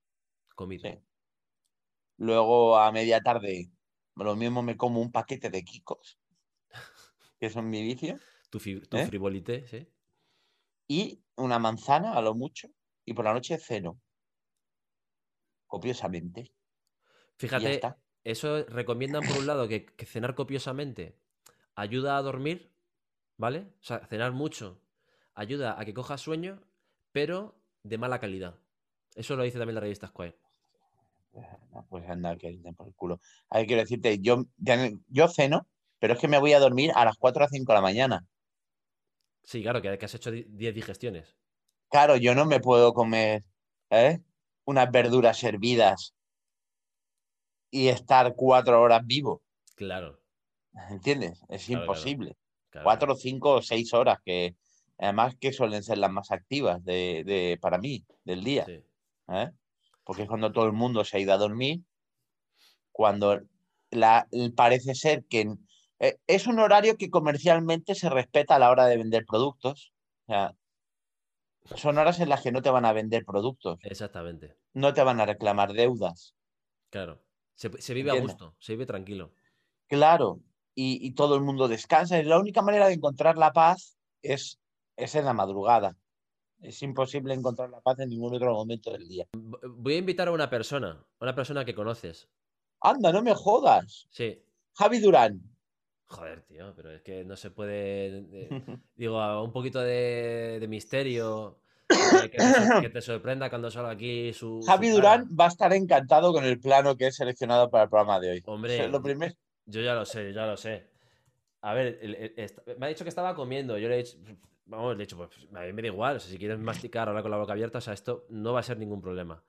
Comida. Sí. Luego a media tarde, lo mismo me como un paquete de Kikos, que son mi vicio, Tu, tu ¿Eh? frivolité, ¿sí? y una manzana a lo mucho, y por la noche ceno. Copiosamente. Fíjate, eso recomiendan por un lado que, que cenar copiosamente ayuda a dormir, ¿vale? O sea, cenar mucho ayuda a que cojas sueño, pero de mala calidad. Eso lo dice también la revista Square. Ah, Pues anda, que por el culo. A ver, quiero decirte, yo, yo ceno, pero es que me voy a dormir a las 4 o 5 de la mañana. Sí, claro, que, que has hecho di- 10 digestiones. Claro, yo no me puedo comer ¿eh? unas verduras hervidas y estar cuatro horas vivo. Claro. ¿Entiendes? Es Claro, imposible. claro, Cuatro, cinco o seis horas, que además que suelen ser las más activas de, de- para mí del día. Sí. ¿eh? Porque es cuando todo el mundo se ha ido a dormir, cuando la, parece ser que eh, es un horario que comercialmente se respeta a la hora de vender productos. O sea, son horas en las que no te van a vender productos, Exactamente. no te van a reclamar deudas. Claro. Se, se vive a gusto, se vive tranquilo. Claro, y, y todo el mundo descansa. Y la única manera de encontrar la paz es, es en la madrugada. Es imposible encontrar la paz en ningún otro momento del día. Voy a invitar a una persona, a una persona que conoces. Anda, no me jodas. Sí. Javi Durán. Joder, tío, pero es que no se puede. eh, digo, un poquito de, de misterio. que, te, sor- que te sorprenda cuando salga aquí su. Javi. Durán va a estar encantado con el plano que he seleccionado para el programa de hoy. Hombre, lo primero. Yo ya lo sé, ya lo sé. A ver, el- el- est- me ha dicho que estaba comiendo. Yo le he dicho, vamos, le he dicho, pues a mí me da igual. o sea, si quieres masticar ahora con la boca abierta, o sea, esto no va a ser ningún problema.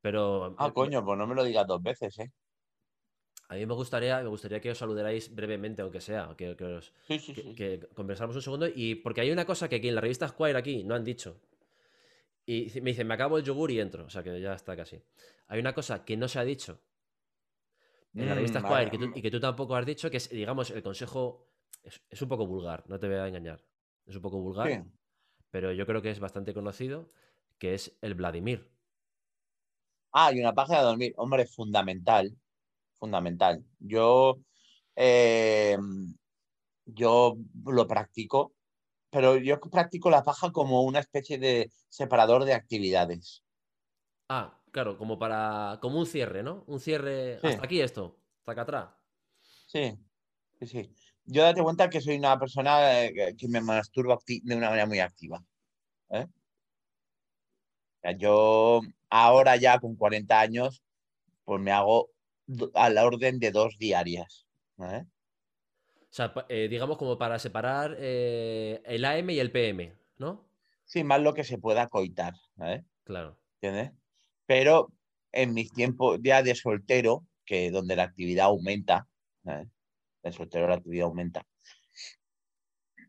Pero Ah, eh, coño, pues no me lo digas dos veces, ¿eh? a mí me gustaría, me gustaría que os saludarais brevemente, aunque sea, que, que os, Sí, sí, sí. que conversáramos un segundo. Y porque hay una cosa que aquí en la revista Squire aquí no han dicho. Y me dicen, me acabo el yogur y entro. O sea que ya está casi. Hay una cosa que no se ha dicho en la revista Squire vale, que tú- mm. y que tú tampoco has dicho, que es, digamos, el consejo es, es un poco vulgar, no te voy a engañar. Es un poco vulgar, Sí. pero yo creo que es bastante conocido, que es el Vladimir. Ah, y una página de dormir. Hombre, fundamental. Fundamental. Yo, eh, yo lo practico, pero yo practico la paja como una especie de separador de actividades. Ah, claro, como para. como un cierre, ¿no? Un cierre. Sí. Hasta aquí esto. Hasta acá atrás. Sí, sí, sí. Yo date cuenta que soy una persona eh, que- me masturbo acti- de una manera muy activa. ¿eh? O sea, yo ahora ya con 40 años, pues me hago a la orden de dos diarias. ¿eh? O sea, eh, digamos como para separar el AM y el PM, ¿no? Sí, más lo que se pueda coitar. ¿eh? Claro. ¿Entiendes? Pero en mis tiempos ya de soltero, que donde la actividad aumenta, ¿eh? de soltero la actividad aumenta.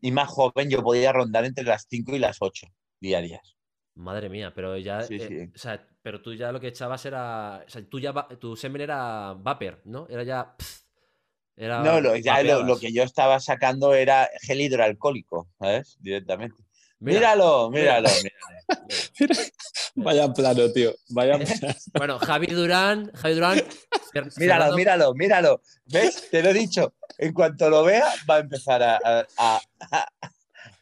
Y más joven, yo podía rondar entre las 5 y las 8 diarias. Madre mía, pero ya. Sí, eh, sí. O sea, pero tú ya lo que echabas era. O sea, tú ya. Tu semen era vapor, ¿no? Era ya. pf, era. No, lo, ya lo, lo que yo estaba sacando era gel hidroalcohólico, ¿sabes? Directamente. Míralo, míralo, míralo. Mira, Vaya plano, tío. Vaya plano. Bueno, Javi Durán. Javi Durán. Míralo, míralo, míralo. ¿Ves? Te lo he dicho. En cuanto lo vea, va a empezar a, a, a-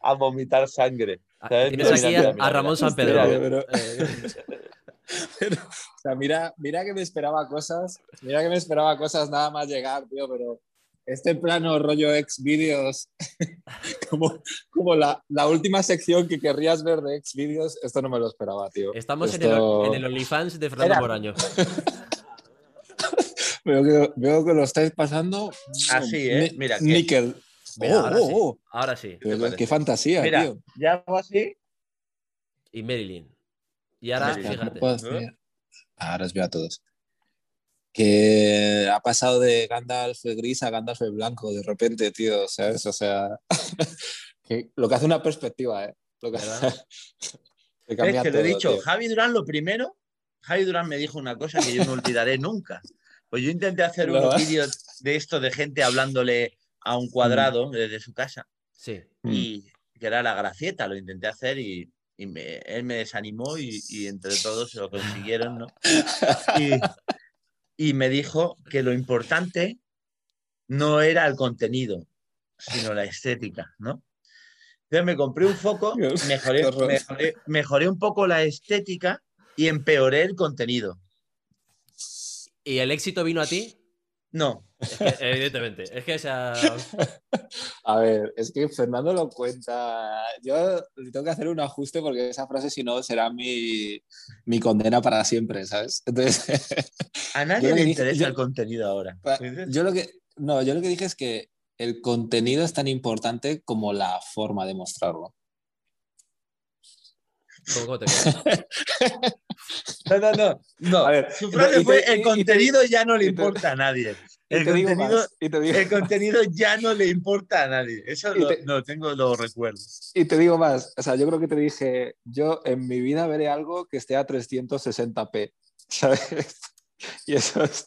a vomitar sangre. Ah, ¿sabes? Tienes Mira, aquí mira, a, mira, a mira. Ramón San Pedro. pero- Eh, Pero, o sea, mira, mira que me esperaba cosas. Mira que me esperaba cosas nada más llegar, tío, pero este plano rollo ex vídeos, como, como la, la última sección que querrías ver de ex vídeos, esto no me lo esperaba, tío. Estamos en, el, en el OnlyFans de Fernando Moraño. Veo que, veo que lo estáis pasando. Así, ¿eh? Ni- Mira, que- Níquel. Mira, Oh, ahora oh, sí. oh. Ahora sí. Qué, fantasía, Mira, tío. ya hago así. Y Marilyn. Y ahora, Marilyn. Hostia, ¿cómo fíjate. Ahora os veo a todos. Que ha pasado de Gandalf gris a Gandalf blanco de repente, tío, ¿sabes? O sea, que lo que hace una perspectiva, ¿eh? Lo que que ¿Ves cambia que lo he todo, dicho? tío. Javi Durán, lo primero, Javi Durán me dijo una cosa que yo no olvidaré nunca. Pues yo intenté hacer ¿Lo unos vídeos de esto de gente hablándole a un cuadrado desde su casa Sí. Mm. y que era la gracieta, lo intenté hacer y, y me- él me desanimó y, y entre todos se lo consiguieron, ¿no? Y, y me dijo que lo importante no era el contenido, sino la estética, ¿no? Entonces me compré un foco, mejoré, mejoré, mejoré un poco la estética y empeoré el contenido. ¿Y el éxito vino a ti? No, Es que, evidentemente. Es que esa. A ver, es que Fernando lo cuenta. Yo le tengo que hacer un ajuste porque esa frase, si no, será mi, mi condena para siempre, ¿sabes? Entonces, a Yo nadie le dije- interesa yo- el contenido ahora. Yo lo que, no, yo lo que dije es que el contenido es tan importante como la forma de mostrarlo. ¿Cómo, cómo te quedas? No, no, no. no. A ver, Su frase te- fue, y- el y te- contenido ya no le te- importa a nadie. Y El te digo contenido, más, el contenido ya no le importa a nadie. Eso lo, te- lo tengo, lo recuerdo. y te digo más. O sea, yo creo que te dije, yo en mi vida veré algo que esté a 360p, ¿sabes? Y eso, es-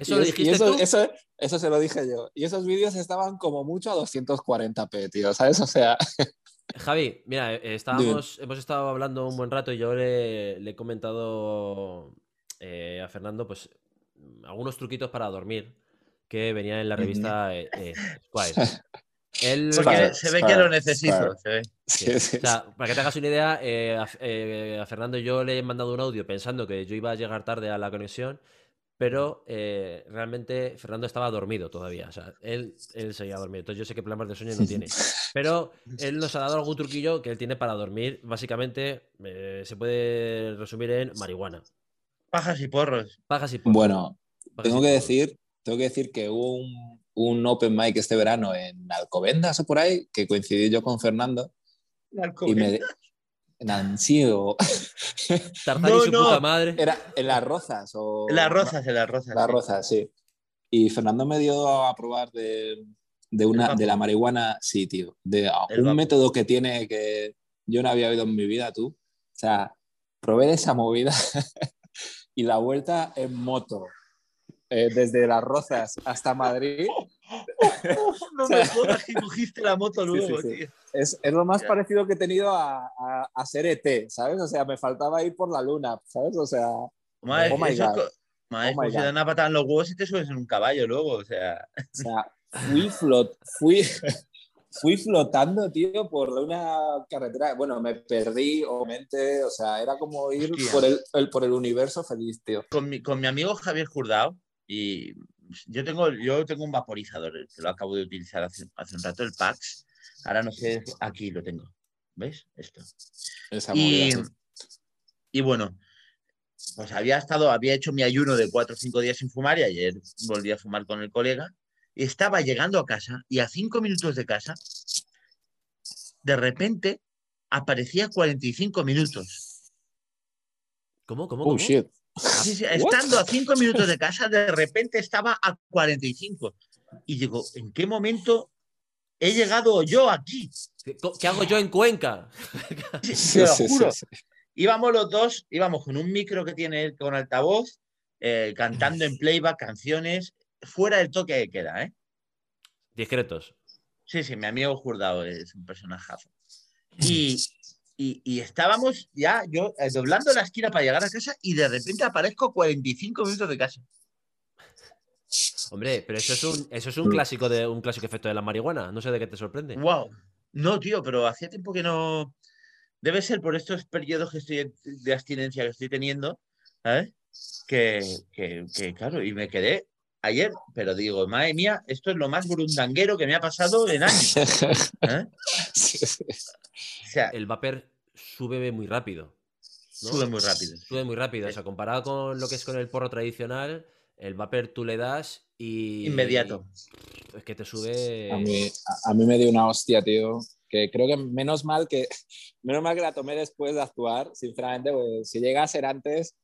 ¿Eso y lo es- y dijiste eso, tú? eso, eso se lo dije yo. Y esos vídeos estaban como mucho a 240p, tío, ¿sabes? O sea, Javi, mira, eh, estábamos, hemos estado hablando un buen rato y yo le, le he comentado eh, a Fernando, pues, algunos truquitos para dormir que venían en la revista eh, eh, Squire. Él, Porque se ve que lo necesito. claro. se ve. Sí. sí, sí, O sea, para que te hagas una idea, eh, a, eh, a Fernando yo le he mandado un audio pensando que yo iba a llegar tarde a la conexión, pero eh, realmente Fernando estaba dormido todavía. O sea, él, él seguía dormido. Entonces yo sé que problemas de sueño no tiene. Pero él nos ha dado algún truquillo que él tiene para dormir. Básicamente eh, se puede resumir en marihuana. Pajas y porros. Pajas y porros. Bueno, Pajas tengo que porros. decir, tengo que decir que hubo un, un open mic este verano en Alcobendas o por ahí, que coincidí yo con Fernando y me en Ansi o Tarzán No, y su no. puta madre. era en las Rozas o En las rosas, en las rosas. Las sí. Rozas, sí. Y Fernando me dio a probar de, de una de la marihuana, sí, tío, de un método que tiene que yo no había oído en mi vida, tú. O sea, probé de esa movida y la vuelta en moto. eh, desde Las Rozas hasta Madrid No me jodas que cogiste la moto Sí, luego, sí, sí. tío. Es, es lo más Ya. parecido que he tenido a, a, a ser ET, ¿sabes? O sea, me faltaba ir por la luna, ¿sabes? O sea, Madre, Oh my eso es God. madre, Oh my God. dan una patada en los huevos y te subes en un caballo luego, o sea. o sea fui, flot, fui, fui flotando, tío, por una carretera. Bueno, me perdí, obviamente, o sea, era como ir Hostia. por el, el- por el universo feliz, tío. Con mi, con mi amigo Javier Jurdao, y yo tengo, yo tengo un vaporizador que lo acabo de utilizar hace, hace un rato, el Pax. Ahora no sé, aquí lo tengo. ¿Ves? Esto. Esa Y, movida, sí. y bueno, pues había estado, había hecho mi ayuno de cuatro o cinco días sin fumar y ayer volví a fumar con el colega. Y estaba llegando a casa y a cinco minutos de casa, de repente aparecía 45 minutos. ¿Cómo? ¿Cómo? Oh, ¿Cómo? shit. Sí, sí, What? estando a cinco minutos de casa, de repente estaba a 45. Y digo, ¿en qué momento he llegado yo aquí? ¿Qué, qué hago yo en Cuenca? Te Sí, lo sí, sí, juro. sí. íbamos los dos, íbamos con un micro que tiene él con altavoz, eh, cantando en playback canciones, fuera del toque de queda, ¿eh? Discretos. Sí, sí, mi amigo Jurdao es un personajazo. Y, y, y estábamos ya, yo eh, doblando la esquina para llegar a casa y de repente aparezco 45 minutos de casa. Hombre, pero eso es un, eso es un Mm. clásico de un clásico efecto de la marihuana. No sé de qué te sorprende. ¡Wow! No, tío, pero hacía tiempo que no. Debe ser por estos periodos que estoy de abstinencia que estoy teniendo, ¿sabes? Que, que, que, claro, y me quedé ayer, pero digo, madre mía, esto es lo más burundanguero que me ha pasado en años. ¿eh? O sea, El vapor sube muy rápido. ¿no? sube muy rápido. Sube muy rápido. O sea, comparado con lo que es con el porro tradicional, el vapor tú le das y. Inmediato. Es que te sube. A mí, a, a mí me dio una hostia, tío. Que creo que menos mal que menos mal que la tomé después de actuar, sinceramente, pues, si llega a ser antes,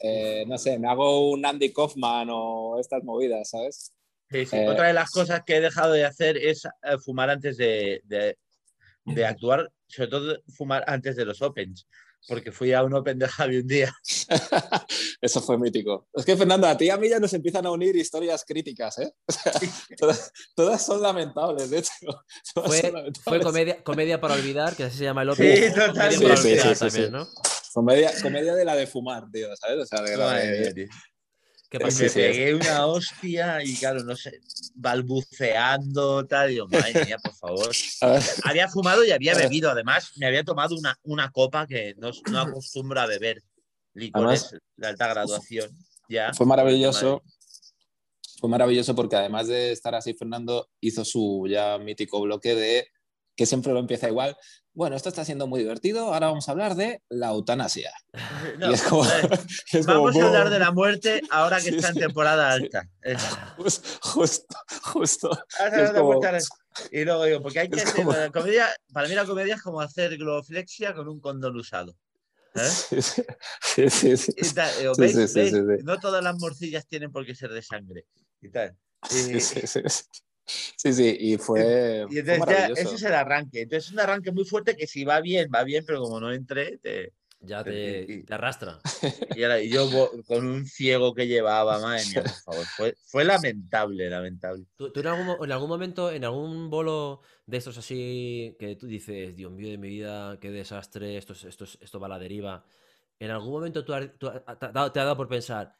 eh, no sé, me hago un Andy Kaufman o estas movidas, ¿sabes? Sí, sí. Eh, Otra de las cosas que he dejado de hacer es eh, fumar antes de, de- de actuar, sobre todo fumar antes de los Opens, porque fui a un Open de Javi un día. Eso fue mítico. Es que, Fernando, a ti y a mí ya nos empiezan a unir historias críticas, ¿eh? O sea, todas, todas son lamentables, de hecho. Fue, comedia, comedia para olvidar, que así se llama el Sí, Open. total. Comedia Sí, también. ¿no? Comedia, comedia de la de fumar, tío, ¿sabes? O sea, de la de- ¿Qué Y pasa? me Sí, sí, pegué una hostia y claro, no sé, balbuceando, tal. Digo, madre mía, por favor. A ver, Había fumado y había bebido. Además, me había tomado una, una copa que no, no acostumbro a beber licores de alta graduación. Ya. Fue maravilloso. Fue maravilloso porque además de estar así, Fernando hizo su ya mítico bloque de que siempre lo empieza igual. Bueno, esto está siendo muy divertido. Ahora vamos a hablar de la eutanasia. No, y es como, eh, es como, Vamos a hablar de la muerte ahora que Sí, está en temporada Sí. alta. Justo, justo. Es como-. Y luego digo, porque hay que hacer como- la comedia, para mí la comedia es como hacer gloflexia con un condón usado. No todas las morcillas tienen por qué ser de sangre. Y tal. Y, Sí, sí, sí, sí. Sí, y fue, y fue entonces ya, ese es el arranque. Entonces es un arranque muy fuerte que si va bien, va bien, pero como no entré, te, Ya te, y- te arrastra. y, ahora- y yo con un ciego que llevaba, madre mía, por favor. Fue, fue lamentable, lamentable. ¿Tú, tú en, algún, en algún momento, en algún bolo de estos así, que tú dices, Dios mío de mi vida, qué desastre, esto, es- esto, es- esto va a la deriva. En algún momento tú, te ha dado por pensar,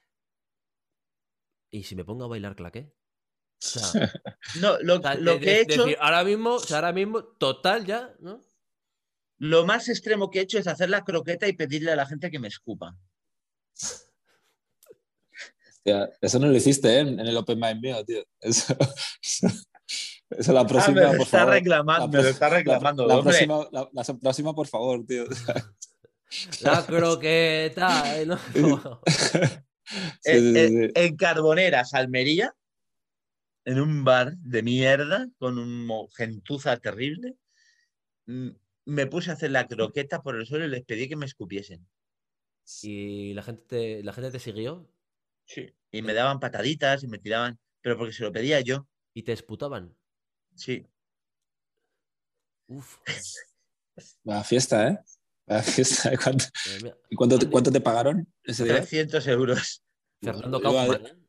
¿y si me pongo a bailar claqué? Sea, No, lo, o sea, lo de- que de- he hecho, decir, ahora mismo, o sea, ahora mismo, total ya, ¿no? lo más extremo que he hecho es hacer la croqueta y pedirle a la gente que me escupa. Hostia, eso no lo hiciste ¿eh? en el Open Mind mío, tío. Eso, eso, eso la Ah, próxima, me por está favor. reclamando, La me lo pro- está reclamando. La, la próxima, la, la próxima, por favor, tío. La croqueta, ¿eh? ¿no? Como- Sí, En- sí, sí, en-. Eh, en Carboneras, Almería, en un bar de mierda, con un mo- gentuza terrible, mm, me puse a hacer la croqueta por el suelo y les pedí que me escupiesen. y la gente, te, la gente te siguió Y me daban pataditas y me tiraban, pero porque se lo pedía yo. y te esputaban. Sí. Uf, Vaya fiesta, ¿eh? Vaya fiesta. ¿eh? ¿Cuánto, cuánto, te, cuánto te pagaron ese día? 300 euros. Fernando Yo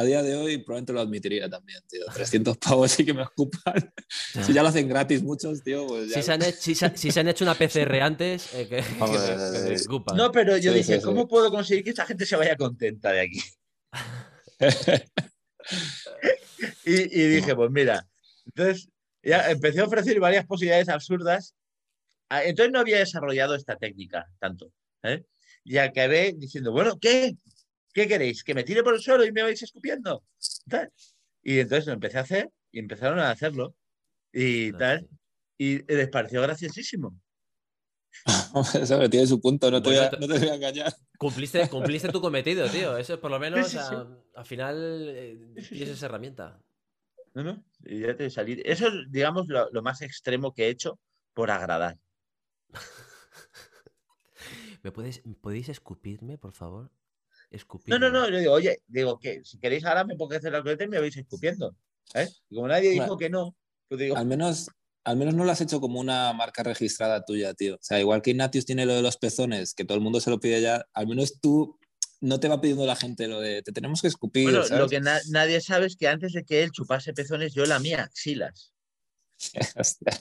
a- día de hoy probablemente lo admitiría también, tío. 300 pavos sí que me ocupan. Si ya lo hacen gratis muchos, tío, pues ya... Si se, han hecho, si, se, si se han hecho una PCR antes, eh, que, que Vamos, me- que me. No, pero yo Sí, dije, sí, sí. ¿cómo puedo conseguir que esta gente se vaya contenta de aquí? Y, y dije, pues mira, entonces ya empecé a ofrecer varias posibilidades absurdas. Ah, Entonces no había desarrollado esta técnica tanto. ¿eh? Y acabé diciendo, bueno, ¿qué? ¿Qué queréis? ¿Que me tire por el suelo y me vais escupiendo? Tal. Y entonces lo empecé a hacer y empezaron a hacerlo. Y tal. Y les pareció graciosísimo. Eso tiene su punto, no te, voy a, Bueno, no te voy a engañar. Cumpliste, cumpliste tu cometido, tío. Eso es por lo menos, Sí, sí, sí. a- al final, eh, tienes esa herramienta. ¿No? ¿No? Y ya te salí. Eso es, digamos, lo, lo más extremo que he hecho por agradar. ¿Me puedes, ¿Podéis escupirme, por favor? No, Escupirme. no, no, yo digo, oye, digo que si queréis ahora me pongo a hacer la coleta y me vais escupiendo. ¿eh? Y como nadie dijo Bueno. que no, pues digo, Al menos, al menos no lo has hecho como una marca registrada tuya, tío. O sea, igual que Ignatius tiene lo de los pezones, que todo el mundo se lo pide ya, al menos tú no te va pidiendo la gente lo de te tenemos que escupir. bueno, lo que na- nadie sabe es que antes de que él chupase pezones, yo la mía, axilas. Hostia.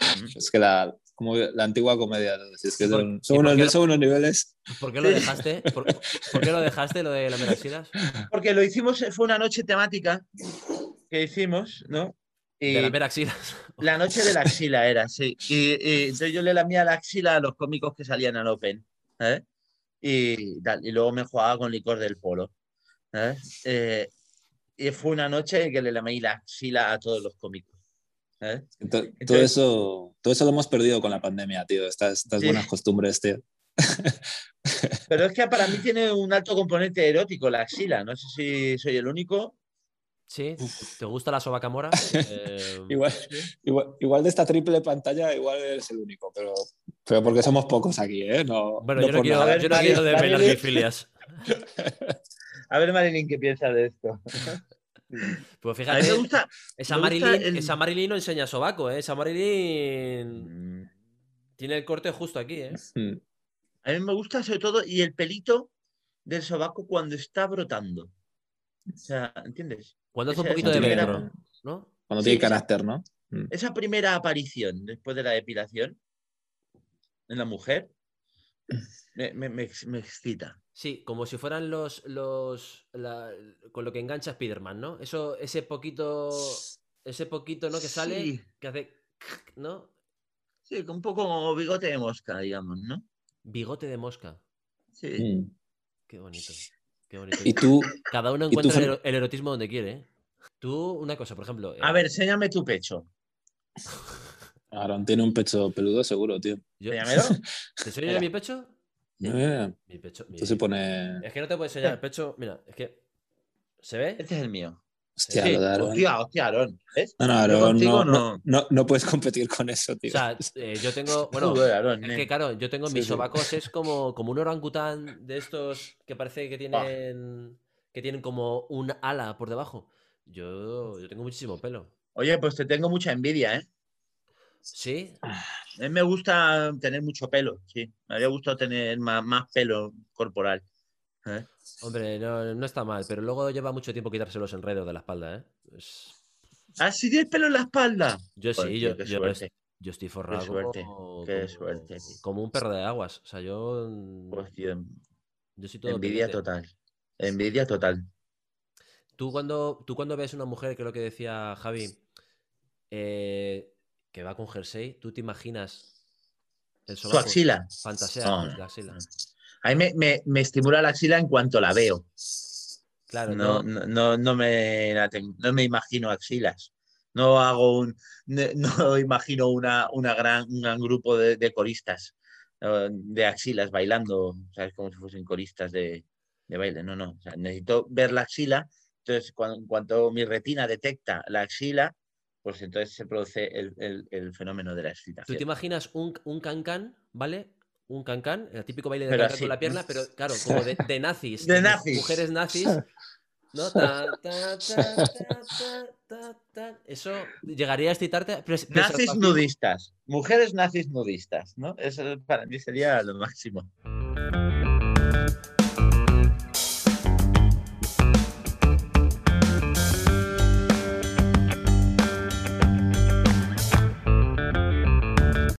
Mm. Es que la, como la antigua comedia, ¿no? Si es que ¿Y por- son, son unos, no- son unos niveles. ¿Por qué lo dejaste? ¿Por, por qué lo dejaste, lo de las melaxilas? Porque lo hicimos, fue una noche temática que hicimos, ¿no? Y De las melaxilas. la noche de la axila era, sí. Y, y entonces yo le lamía la axila a los cómicos que salían al Open. ¿eh? Y, tal, y luego me jugaba con licor del polo. ¿eh? Eh, y fue una noche en que le lamé la axila a todos los cómicos. ¿Sabes? To- todo, eso, todo eso lo hemos perdido con la pandemia, tío. Estas, estas Sí. buenas costumbres, tío. Pero es que para mí tiene un alto componente erótico la axila. No sé si soy el único. Sí, ¿te gusta la sobaca mora? Eh, Igual, igual, igual de esta triple pantalla, igual eres el único, pero, pero porque somos pocos aquí, ¿eh? No, Bueno, yo no quiero, ver, yo no quiero de pelargifilias. A ver, Marilyn, ¿qué piensa de esto? Pues A mí fíjate, me gusta. esa, me gusta Marilyn, el- esa Marilyn no enseña sobaco, ¿eh? Esa Marilyn Mm, tiene el corte justo aquí, ¿eh? Mm. A mí me gusta sobre todo y el pelito del sobaco cuando está brotando. O sea, ¿entiendes? Cuando hace un poquito esa de primera- velcro, ¿no? Cuando Sí, tiene carácter, ¿no? Esa primera aparición después de la depilación en la mujer me, me- me me excita. Sí, como si fueran los. los la- con lo que engancha Spiderman, ¿no? Eso, ese poquito. Ese poquito, ¿no? Que sale. Sí. Que hace. ¿No? Sí, con un poco como bigote de mosca, digamos, ¿no? Bigote de mosca. Sí. Mm. Qué bonito. Qué bonito. Y tú, Cada uno tú, encuentra el, erotismo donde quiere, ¿eh? Tú, una cosa, por ejemplo. A eh, ver, enséñame tu pecho. Aaron, tiene un pecho peludo seguro, tío. yo-. ¿Te enseño yo Mira. mi pecho? Eh, Mi pecho. mi- Esto se pone. Es que no te puedo enseñar el pecho. Mira, es que. ¿Se ve? Este es el mío. Hostia, Sí, lo de Aaron. hostia, hostia, Aarón. ¿Ves? No, no, Aaron, contigo no, no, no, no puedes competir con eso, O tío. sea, eh, yo tengo. Bueno, Joder, Aarón, es eh. que claro, yo tengo Sí, mis sí. sobacos, es como, como un orangután de estos que parece que tienen. que tienen como un ala por debajo. Yo, yo tengo muchísimo pelo. Oye, pues te tengo mucha envidia, ¿eh? ¿Sí? A mí me gusta tener mucho pelo, sí. Me habría gustado tener más, más pelo corporal. ¿eh? Hombre, no, no está mal, pero luego lleva mucho tiempo quitarse los enredos de la espalda, ¿eh? Es- ¿Ah, sí tienes pelo en la espalda? Yo Joder, sí, tío, yo, qué yo, estoy forrado suerte, como, qué suerte, como un perro de aguas. O sea, yo, Pues, tío, yo soy todo envidia pendiente. total. Envidia total. Tú cuando, tú cuando ves una mujer, que es lo que decía Javi, eh, que va con jersey, ¿tú te imaginas el Su axila. Fantasea No, la axila. A mí me, me- me estimula la axila en cuanto la veo. Claro, No, no, no, me, la no me imagino axilas. No hago un, no, no imagino una, una gran, un gran grupo de, de coristas eh, de axilas bailando, ¿sabes? Como si fuesen coristas de, de baile. No, no. O sea, necesito ver la axila. Entonces, cuando, en cuanto mi retina detecta la axila, pues entonces se produce el, el- el fenómeno de la Tú excitación. te imaginas un, un cancán, ¿vale? Un cancán, el típico baile de cancán con la pierna, pero claro, como de, de nazis. De nazis. Mujeres nazis. ¿No? Ta, ta, ta. Eso llegaría a excitarte. pero Nazis nudistas. Mujeres nazis nudistas, ¿no? Eso para mí sería lo máximo.